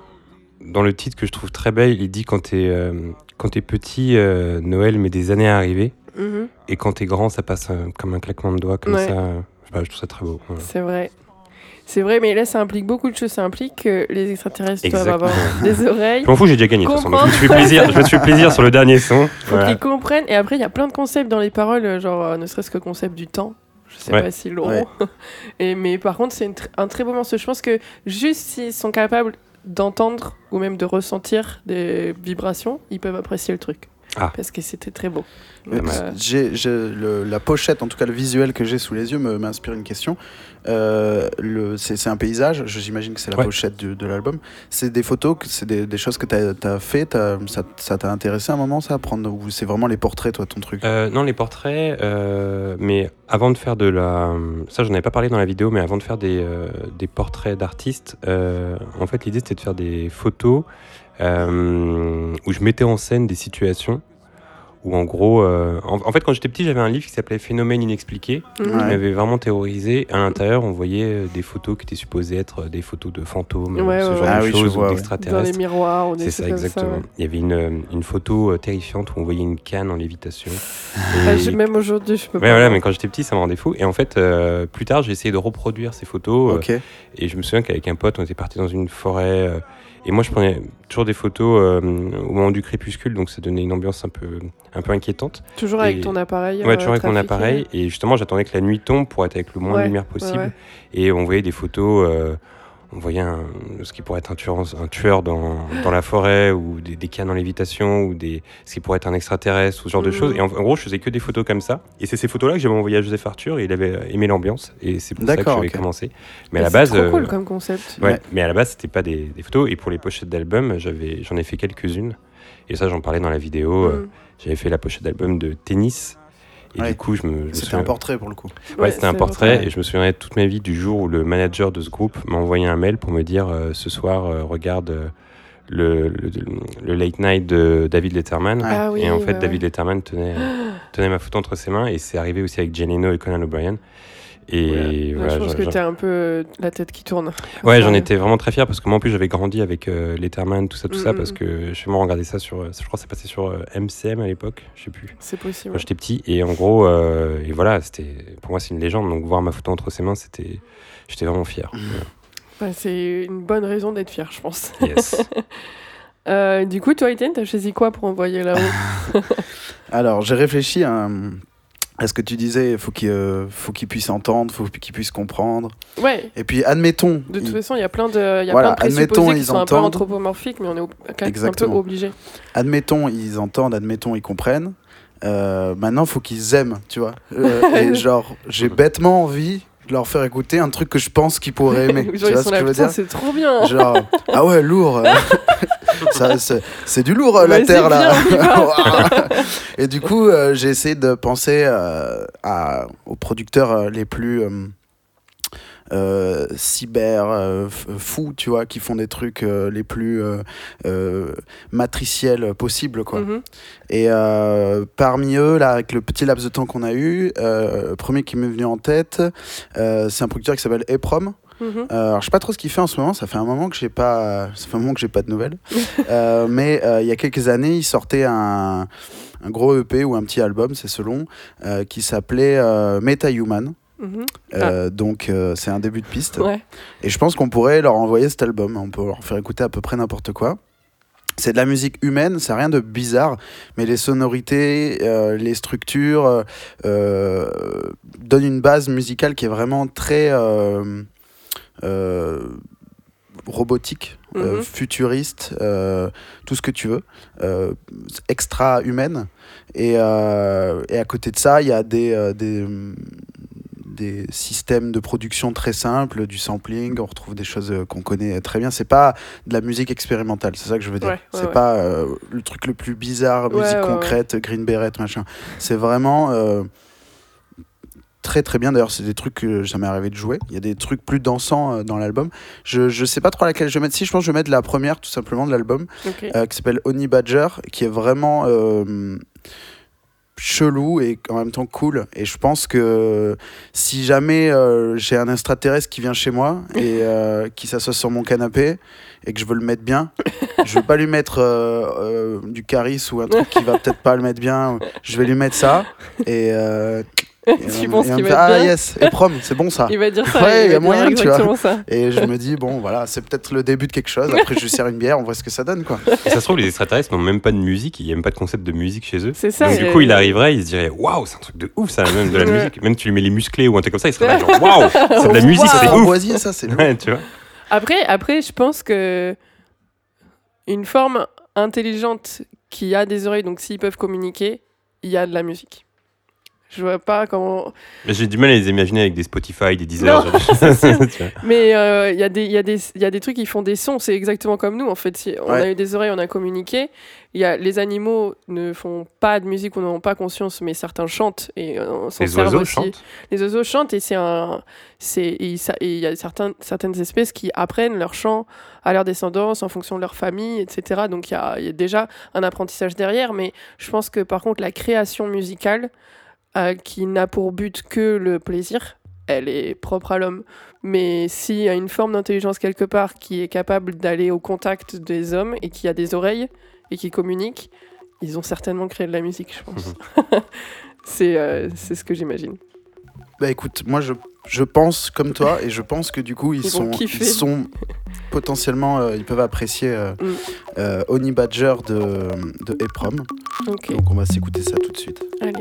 dans le titre que je trouve très belle. Il dit quand t'es euh, quand petit, euh, Noël met des années à arriver. Mhm. Et quand t'es grand, ça passe euh, comme un claquement de doigts, comme Ouais. ça. je, sais pas, je trouve ça très beau. Voilà. C'est vrai. C'est vrai, mais là, ça implique beaucoup de choses. Ça implique que les extraterrestres doivent Exactement. avoir des oreilles. Je m'en fous, j'ai déjà gagné. de toute façon. Donc, je me suis fait Comprends. plaisir. Je me suis plaisir sur le dernier son. Faut Voilà. qu'ils comprennent. Et après, il y a plein de concepts dans les paroles, genre ne serait-ce que concept du temps. Ouais. pas si long. Ouais. <laughs> Et, mais par contre, c'est tr- un très beau morceau. Je pense que juste s'ils sont capables d'entendre ou même de ressentir des vibrations, ils peuvent apprécier le truc. Ah. Parce que c'était très beau. Donc, euh, j'ai- j'ai- le- la pochette, en tout cas le visuel que j'ai sous les yeux, me- m'inspire une question. Euh, le- c'est c'est un paysage, je- j'imagine que c'est la Ouais. pochette du- de l'album. C'est des photos, c'est des, des choses que tu as, fait, t'as- ça ça t'a intéressé à un moment ça à prendre Ou c'est vraiment les portraits, toi, ton truc? Euh, non, les portraits, euh, mais avant de faire de la. Ça, j'en avais pas parlé dans la vidéo, mais avant de faire des, euh, des portraits d'artistes, euh, en fait, l'idée c'était de faire des photos euh, où je mettais en scène des situations où, en gros. euh, en, en fait, quand j'étais petit, j'avais un livre qui s'appelait Phénomènes inexpliqués, qui. Ouais. m'avait vraiment terrorisé. À l'intérieur, on voyait euh, des photos qui étaient supposées être des photos de fantômes, Ouais, ce ouais, genre ouais. Ah de oui, je choses, ou d'extraterrestres. Dans les miroirs C'est ça, exactement. ouais. Il y avait une, une photo euh, terrifiante où on voyait une canne en lévitation. <laughs> Ah, Et- même aujourd'hui, je peux Ouais, pas. voilà, mais quand j'étais petit, ça me rendait fou. Et en fait, euh, plus tard, j'ai essayé de reproduire ces photos. euh, et je me souviens qu'avec un pote, on était parti dans une forêt. Euh, et moi, je prenais toujours des photos euh, au moment du crépuscule, donc ça donnait une ambiance un peu, un peu inquiétante. Toujours avec ton appareil. Ouais, euh, toujours avec mon appareil. Et justement, j'attendais que la nuit tombe pour être avec le moins Ouais, de lumière ouais, possible. ouais. Et on voyait des photos. euh, on voyait un- ce qui pourrait être un tueur, en- un tueur dans, dans la forêt, ou des, des cannes en lévitation, ou des, ce qui pourrait être un extraterrestre, ou ce genre de choses. Et en, en gros, je faisais que des photos comme ça. Et c'est ces photos-là que j'avais envoyées à Joseph Arthur, et il avait aimé l'ambiance. Et c'est pour ça que j'avais commencé. Mais à la c'est base. trop euh, cool comme concept. Ouais, Ouais. mais à la base, c'était pas des, des photos. Et pour les pochettes d'albums, j'en ai fait quelques-unes. Et ça, j'en parlais dans la vidéo. euh, Mm. J'avais fait la pochette d'album de tennis. Et Ouais. du coup, je me. C'était souviens- un portrait pour le coup. Ouais, c'était un portrait. vrai. Et je me souviendrai toute ma vie du jour où le manager de ce groupe m'a envoyé un mail pour me dire euh, ce soir, euh, regarde euh, le, le, le late night de David Letterman. Ah oui, et en fait, ouais, David ouais. Letterman tenait, tenait ma photo entre ses mains. Et c'est arrivé aussi avec Jane Leno et Conan O'Brien. Et voilà, je pense que j'en- t'as un peu euh, la tête qui tourne. Ouais, j'en étais vraiment très fier parce que moi en plus j'avais grandi avec euh, Letterman, tout ça, tout ça, Mm, parce mm. que je me regardais ça sur, euh, je crois que c'est passé sur euh, MCM à l'époque, je sais plus. C'est possible. Quand j'étais petit et en gros, euh, et voilà, c'était pour moi c'est une légende, donc voir ma photo entre ses mains, c'était, j'étais vraiment fier. Ouais, c'est une bonne raison d'être fier, je pense. Yes. <laughs> Euh, du coup, toi, Étienne, t'as choisi quoi pour envoyer là-haut? <laughs> Alors, j'ai réfléchi à, à ce que tu disais, faut qu'il euh, faut qu'il puisse entendre, faut qu'il puisse comprendre. Ouais. Et puis, admettons, De toute il- façon, il y a plein de, il y a Voilà, plein de admettons, présupposés qui ils sont un peu anthropomorphiques, mais on est au- quand même un peu Exactement. obligé. admettons, ils entendent, admettons, ils comprennent. Euh, maintenant, faut qu'ils aiment, tu vois. Euh, <laughs> et genre, j'ai bêtement envie de leur faire écouter un truc que je pense qu'ils pourraient aimer. <laughs> tu Genre, ils vois ce que je veux dire c'est trop bien. Genre, <laughs> ah ouais, lourd. euh. <laughs> Ça, c'est c'est du lourd, euh, la terre, là. Et du coup, euh, j'ai essayé de penser euh, à, aux producteurs les plus euh, cyber euh, fous, tu vois, qui font des trucs euh, les plus euh, matriciels possibles, quoi. Mhm. Et parmi eux, là, avec le petit laps de temps qu'on a eu, le premier qui m'est venu en tête, c'est un producteur qui s'appelle Eprom. Mhm. Alors, je sais pas trop ce qu'il fait en ce moment. Ça fait un moment que j'ai pas, ça fait un moment que j'ai pas de nouvelles. <laughs> Mais il y a quelques années, il sortait un, un gros EP ou un petit album, c'est selon, euh, qui s'appelait euh, Meta Human. Mhm. Euh, Donc euh, c'est un début de piste. Ouais. Et je pense qu'on pourrait leur envoyer cet album. On peut leur faire écouter à peu près n'importe quoi. C'est de la musique humaine, c'est rien de bizarre, mais les sonorités, euh, les structures donnent une base musicale qui est vraiment très robotique, euh, Mhm. futuriste, euh, tout ce que tu veux, euh, extra humaine. Et, et à côté de ça, il y a des, des, des systèmes de production très simples, du sampling, on retrouve des choses euh, qu'on connaît très bien. C'est pas de la musique expérimentale, c'est ça que je veux dire. Ouais, ouais, c'est ouais. pas euh, le truc le plus bizarre, musique concrète, Green Beret, machin. C'est vraiment euh, très très bien. D'ailleurs, c'est des trucs que ça m'est arrivé de jouer. Il y a des trucs plus dansants euh, dans l'album. Je, je sais pas trop laquelle je vais mettre. Si, je pense que je vais mettre la première tout simplement de l'album euh, qui s'appelle Honey Badger, qui est vraiment euh, chelou et en même temps cool. Et je pense que si jamais euh, j'ai un extraterrestre qui vient chez moi et <laughs> euh, qui s'assoit sur mon canapé et que je veux le mettre bien, je vais pas lui mettre euh, du caris ou un truc qui va <laughs> peut-être pas le mettre bien. Je vais lui mettre ça et. Tu penses qu'il me va fait, être Ah yes, et prom, c'est bon ça. Il va dire ça. Ouais, il y a va dire moyen, tu vois. ça. Et je me dis, bon, voilà, c'est peut-être le début de quelque chose. Après, je lui sers une bière, on voit ce que ça donne, quoi. Et ça se trouve, les extraterrestres n'ont même pas de musique, il n'y a même pas de concept de musique chez eux. C'est ça. Donc, du coup, il arriverait, il se dirait Waouh, c'est un truc de ouf, ça, même de la musique. Même tu lui mets les musclés ou un truc comme ça, il serait là, genre Waouh, <laughs> c'est de la musique, C'est c'est ouf. Amboisier, ça, c'est. <laughs> Ouais, tu vois. Après, après, je pense que une forme intelligente qui a des oreilles, donc s'ils peuvent communiquer, il y a de la musique. Je vois pas comment. Mais J'ai du mal à les imaginer avec des Spotify, des Deezer. <laughs> <laughs> Mais euh, il y, a des- il y, a des- il y a des trucs qui font des sons, c'est exactement comme nous en fait. Si on a eu des oreilles, on a communiqué. Il y a, les animaux ne font pas de musique ou n'en ont pas conscience, mais certains chantent et euh, Les oiseaux aussi. chantent. Les oiseaux chantent et c'est un, c'est il y a certains, certaines espèces qui apprennent leur chant à leur descendance en fonction de leur famille, etc. Donc il y a, il y a déjà un apprentissage derrière, mais je pense que par contre la création musicale euh, qui n'a pour but que le plaisir, elle est propre à l'homme. Mais s'il y a une forme d'intelligence quelque part qui est capable d'aller au contact des hommes et qui a des oreilles et qui communique, ils ont certainement créé de la musique, je pense. <laughs> c'est euh, c'est ce que j'imagine. Bah écoute, moi je, je pense comme toi et je pense que du coup ils, sont, ils sont potentiellement, euh, ils peuvent apprécier euh, Mm. euh, Honey Badger de, de Eprom. Donc on va s'écouter ça tout de suite. allez.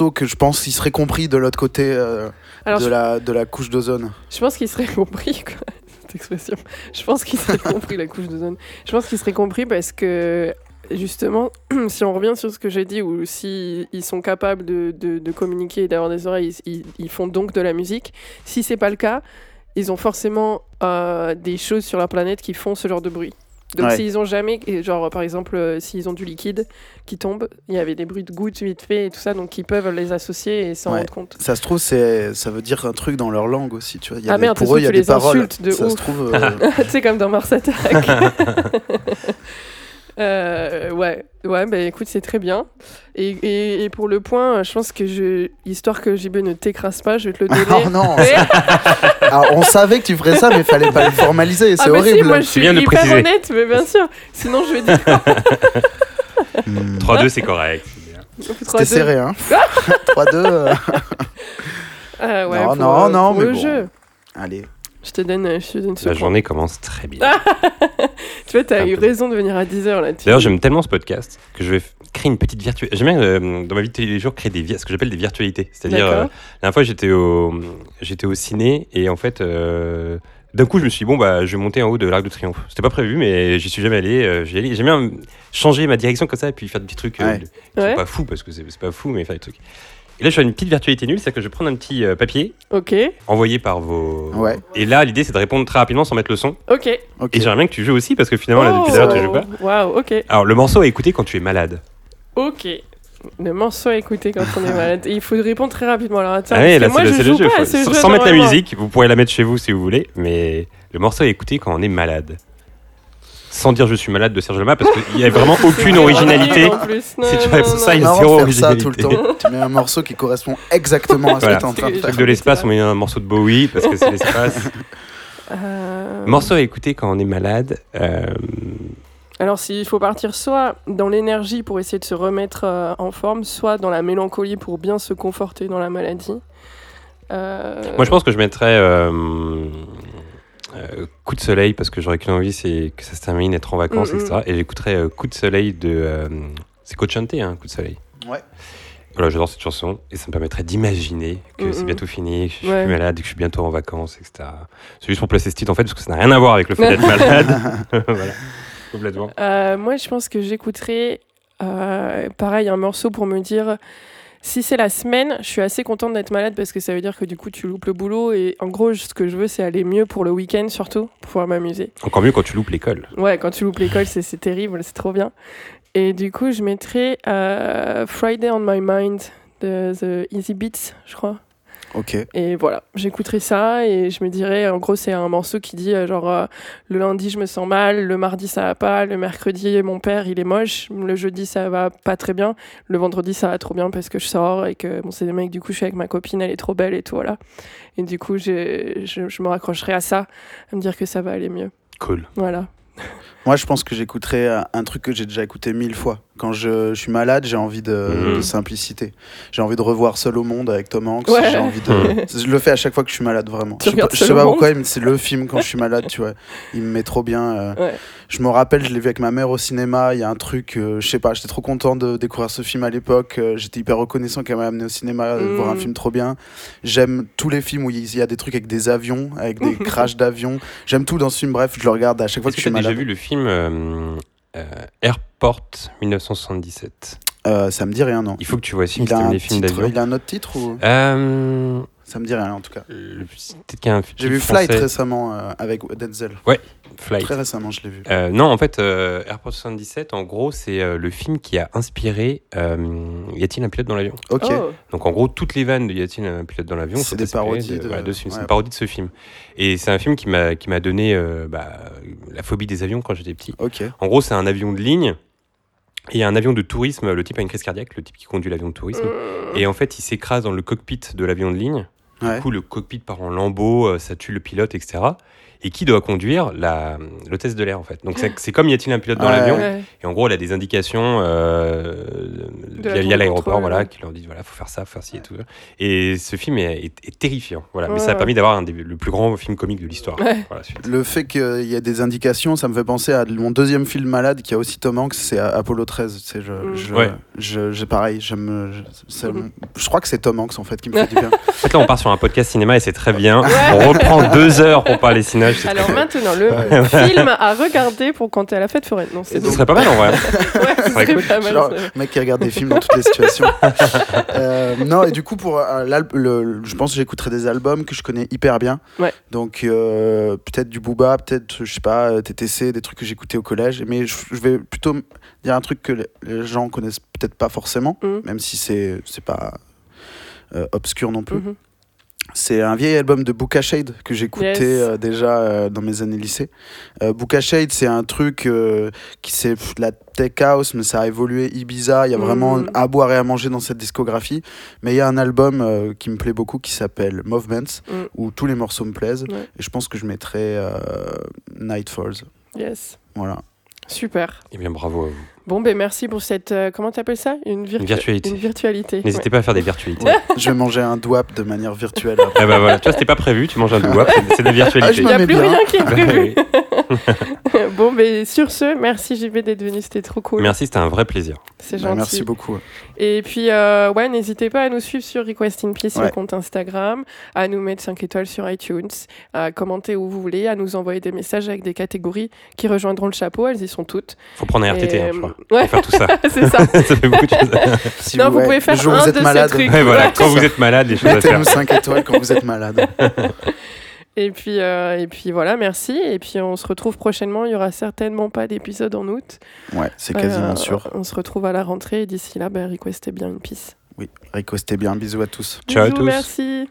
Morceau que je pense qu'il serait compris de l'autre côté euh, Alors, de, je, la, de la couche d'ozone. je pense qu'il serait compris, quoi, <laughs> cette expression. Je pense qu'il serait compris, la couche d'ozone. Je pense qu'il serait compris parce que, justement, <clears throat> si on revient sur ce que j'ai dit, ou si ils sont capables de, de, de communiquer et d'avoir des oreilles, ils, ils font donc de la musique. Si c'est pas le cas, ils ont forcément euh, des choses sur leur planète qui font ce genre de bruit. Donc Ouais. s'ils ont jamais, genre par exemple, euh, s'ils ont du liquide qui tombe, il y avait des bruits de gouttes vite fait et tout ça, donc ils peuvent les associer et s'en Ouais. rendre compte. Ça se trouve, c'est, ça veut dire un truc dans leur langue aussi, tu vois. Il y a Ah des- merde, pour eux, il y a des les paroles. insultes de ça ouf. se trouve. <laughs> euh, tu sais, comme dans Mars Attack. <laughs> <laughs> Euh, ouais, ouais, bah écoute, c'est très bien. Et, et, et pour le point, je pense que je, histoire que JB ne t'écrase pas, je vais te le donner. Oh non <laughs> Alors, <laughs> on savait que tu ferais ça, mais il fallait pas le formaliser, c'est ah, bah horrible. si, moi je suis bien de hyper préciser. honnête, mais bien sûr. Sinon, je vais dire. Hmm. <laughs> 3-2, c'est correct. C'était serré, hein 3-2. euh, Ah ouais, Non, pour, non, euh, non, mais le bon. jeu. Allez. Je te donne, je te donne ce La point. journée commence très bien. <laughs> Tu vois, t'as Un eu peu. raison de venir à 10h là. D'ailleurs, j'aime tellement ce podcast que je vais créer une petite virtualité. J'aime bien, euh, dans ma vie de tous les jours, créer des, ce que j'appelle des virtualités. C'est-à-dire, euh, la dernière fois, j'étais au, j'étais au ciné et en fait, euh, d'un coup, je me suis dit, bon, bah, je vais monter en haut de l'Arc de Triomphe. C'était pas prévu, mais j'y suis jamais allé. euh, j'y. J'aime bien changer ma direction comme ça et puis faire des petits trucs euh, Ouais. qui sont Ouais. pas fous parce que c'est c'est pas fou, mais faire des trucs. Et là, je fais une petite virtualité nulle, c'est-à-dire que je vais prendre un petit euh, papier Ok, envoyé par vos. Ouais. Et là, l'idée, c'est de répondre très rapidement sans mettre le son. ok. Ok. Et j'aimerais bien que tu joues aussi parce que finalement, là, depuis tout à l'heure, tu joues pas. Oh, Waouh, ok. Alors, le morceau à écouter quand tu es malade. Ok. Le morceau à écouter quand on est malade. Et il faut répondre très rapidement. Alors attends, Ah oui, parce là, que moi c'est le, je c'est le joue jeu. pas faut- sans, jeu sans mettre la normalement. musique, vous pourrez la mettre chez vous si vous voulez, mais le morceau à écouter quand on est malade. Sans dire je suis malade de Serge Lama, parce qu'il n'y a vraiment <laughs> aucune originalité. Si tu réponds ça, il y a zéro ça tout le originalité. temps. <laughs> Tu mets un morceau qui correspond exactement à ce Voilà. que t'es en train de faire. De l'espace, on met un morceau de Bowie, parce que c'est l'espace. <laughs> Euh, morceau à écouter quand on est malade. euh, Alors s'il faut partir soit dans l'énergie pour essayer de se remettre euh, en forme, soit dans la mélancolie pour bien se conforter dans la maladie. Euh, Moi, je pense que je mettrais euh, Coup de soleil, parce que j'aurais qu'une envie, c'est que ça se termine, être en vacances, Mm, mm. etc. Et j'écouterais euh, Coup de soleil de. euh, c'est Coach Chanté, hein, Coup de soleil. Ouais. Voilà, j'adore cette chanson et ça me permettrait d'imaginer que Mm, c'est mm. bientôt fini, que je suis Ouais. plus malade, que je suis bientôt en vacances, etc. C'est juste pour placer ce titre en fait, parce que ça n'a rien à voir avec le fait d'être <laughs> malade. <laughs> voilà, complètement. Euh, moi, je pense que j'écouterai, euh, pareil, un morceau pour me dire si c'est la semaine, je suis assez contente d'être malade parce que ça veut dire que du coup, tu loupes le boulot. Et en gros, ce que je veux, c'est aller mieux pour le week-end surtout, pour pouvoir m'amuser. Encore mieux quand tu loupes l'école. Ouais, quand tu loupes l'école, c'est terrible, c'est trop bien. Et du coup, je mettrai euh, Friday on My Mind de The Easy Beats, je crois. Ok. Et voilà, j'écouterai ça et je me dirais, en gros, c'est un morceau qui dit euh, genre euh, le lundi je me sens mal, le mardi ça va pas, le mercredi mon père il est moche, le jeudi ça va pas très bien, le vendredi ça va trop bien parce que je sors et que bon, c'est des mecs, du coup je suis avec ma copine, elle est trop belle et tout, voilà. Et du coup, je, je, me raccrocherai à ça, à me dire que ça va aller mieux. Cool. Voilà. Moi, je pense que j'écouterai un truc que j'ai déjà écouté mille fois. Quand je, je suis malade, j'ai envie de, Mhm. de simplicité. J'ai envie de revoir Seul au monde avec Tom Hanks. Ouais. J'ai envie de. je le fais à chaque fois que je suis malade, vraiment. Tu je sais pas, regardes je sais Seul au pas monde pourquoi, mais c'est le film quand je suis malade, tu vois. Il me met trop bien. euh. Ouais. Je me rappelle, je l'ai vu avec ma mère au cinéma. Il y a un truc, euh, je sais pas, j'étais trop content de découvrir ce film à l'époque. euh, J'étais hyper reconnaissant qu'elle m'a amené au cinéma euh, Mm. voir un film trop bien. J'aime tous les films où il y a des trucs avec des avions, avec des <laughs> crashs d'avions. J'aime tout dans ce film. Bref, je le regarde à chaque fois que que je tu suis as déjà malade. vu le film euh, euh, Airport 1977 Euh, ça me dit rien, non. Il faut que tu vois ce film, Il a, si t'aimes un les films titre, d'avion. il a un autre titre ou Euh, ça me dit rien en tout cas. euh, Peut-être qu'il y a un J'ai vu Flight français. récemment euh, avec Denzel. Flight. Très récemment, je l'ai vu. Euh, non, en fait, euh, Airport 77, en gros, c'est euh, le film qui a inspiré euh, Y a-t-il un pilote dans l'avion? Ok. Oh. Donc, en gros, toutes les vannes de Y a-t-il un pilote dans l'avion C'est sont des parodies de, de- voilà, de ce film. C'est ouais. une parodie de ce film. Et c'est un film qui m'a qui m'a donné euh, bah, la phobie des avions quand j'étais petit. Ok. En gros, c'est un avion de ligne et un avion de tourisme. Le type a une crise cardiaque, le type qui conduit l'avion de tourisme. Mm. Et en fait, il s'écrase dans le cockpit de l'avion de ligne. Ouais. Du coup, le cockpit part en lambeaux, euh, ça tue le pilote, etc. Et qui doit conduire la, l'hôtesse de l'air, en fait. Donc, c'est, c'est comme y a-t-il un pilote dans Ouais. l'avion Ouais. Et en gros, elle a des indications euh, De la a- a de l'aéroport, contrôle, voilà, ouais. qui leur dit voilà, faut faire ça, faut faire ci et tout. Et ce film est, est- est terrifiant, voilà. Mais ça a permis d'avoir un des- le plus grand film comique de l'histoire. Voilà. Le fait qu'il y ait des indications, ça me fait penser à mon deuxième film malade qui a aussi Tom Hanks, c'est Apollo 13. Tu sais, je, Mm. je, Ouais. je- j'ai pareil, j'aime, je, c'est je crois que c'est Tom Hanks en fait qui me fait du bien. <laughs> En fait, là, on part sur un podcast cinéma et c'est très bien. On reprend deux heures pour parler cinéma. Alors très- maintenant, le <laughs> <laughs> film à regarder pour quand t'es à la fête foraine. Non, c'est Ce serait pas mal en vrai. <laughs> Ouais, ce serait serait cool. pas mal. Genre, mec qui regarde des films dans toutes les situations. Euh, non, et du coup, pour euh, l'al- le, le- je pense que j'écouterai des albums que je connais hyper bien. Ouais. Donc, euh, peut-être du Booba, peut-être, je sais pas, TTC, des trucs que j'écoutais au collège. Mais je, je vais plutôt dire un truc que les- gens connaissent peut-être pas forcément, Mhm. même si c'est c'est pas euh, obscur non plus. Mhm. C'est un vieil album de Booka Shade que j'écoutais Yes. euh, déjà euh, dans mes années lycée. Euh, Booka Shade, c'est un truc euh, qui c'est de la tech house, mais ça a évolué Ibiza. Il y a vraiment Mhm. à boire et à manger dans cette discographie. Mais il y a un album euh, qui me plaît beaucoup qui s'appelle Movements, Mhm. où tous les morceaux me plaisent. Ouais. Et je pense que je mettrai euh, Night Falls. Yes. Voilà. Super. Eh bien, bravo. à vous. Bon, ben merci pour cette. euh, comment t'appelles ça? Une, virtu- virtualité. Une virtualité. N'hésitez pas à faire des virtualités. je vais manger un douap de manière virtuelle. après. Eh ben voilà, tu vois, c'était pas prévu, tu manges un doigt, c'est- c'est de la Ah, virtualité. je Il n'y a plus bien. rien qui est prévu. <laughs> Bon, ben sur ce, merci JB d'être venu, c'était trop cool. Merci, c'était un vrai plaisir. C'est Bah, gentil. merci beaucoup. Et puis, euh, ouais, n'hésitez pas à nous suivre sur Request in Peace, le Ouais. compte Instagram, à nous mettre 5 étoiles sur iTunes, à commenter où vous voulez, à nous envoyer des messages avec des catégories qui rejoindront le chapeau, elles y sont toutes. Faut prendre un RTT, Et, hein, euh, je crois. ouais. Faut faire tout ça. <laughs> C'est ça. <laughs> ça fait beaucoup de choses. Si non, vous ouais, pouvez faire le un vous êtes de malade, ces trucs. Ouais, voilà, quand vous êtes malade, les choses à faire. mettez-nous 5 étoiles quand vous êtes malade. Et puis, euh, et puis voilà, merci. Et puis on se retrouve prochainement. Il y aura certainement pas d'épisode en août. Ouais, c'est quasiment Euh, sûr. On se retrouve à la rentrée. Et d'ici là, ben, requestez bien une piste. Oui, ricostez bien. Bisous à tous. Ciao à Bisous, tous. Merci.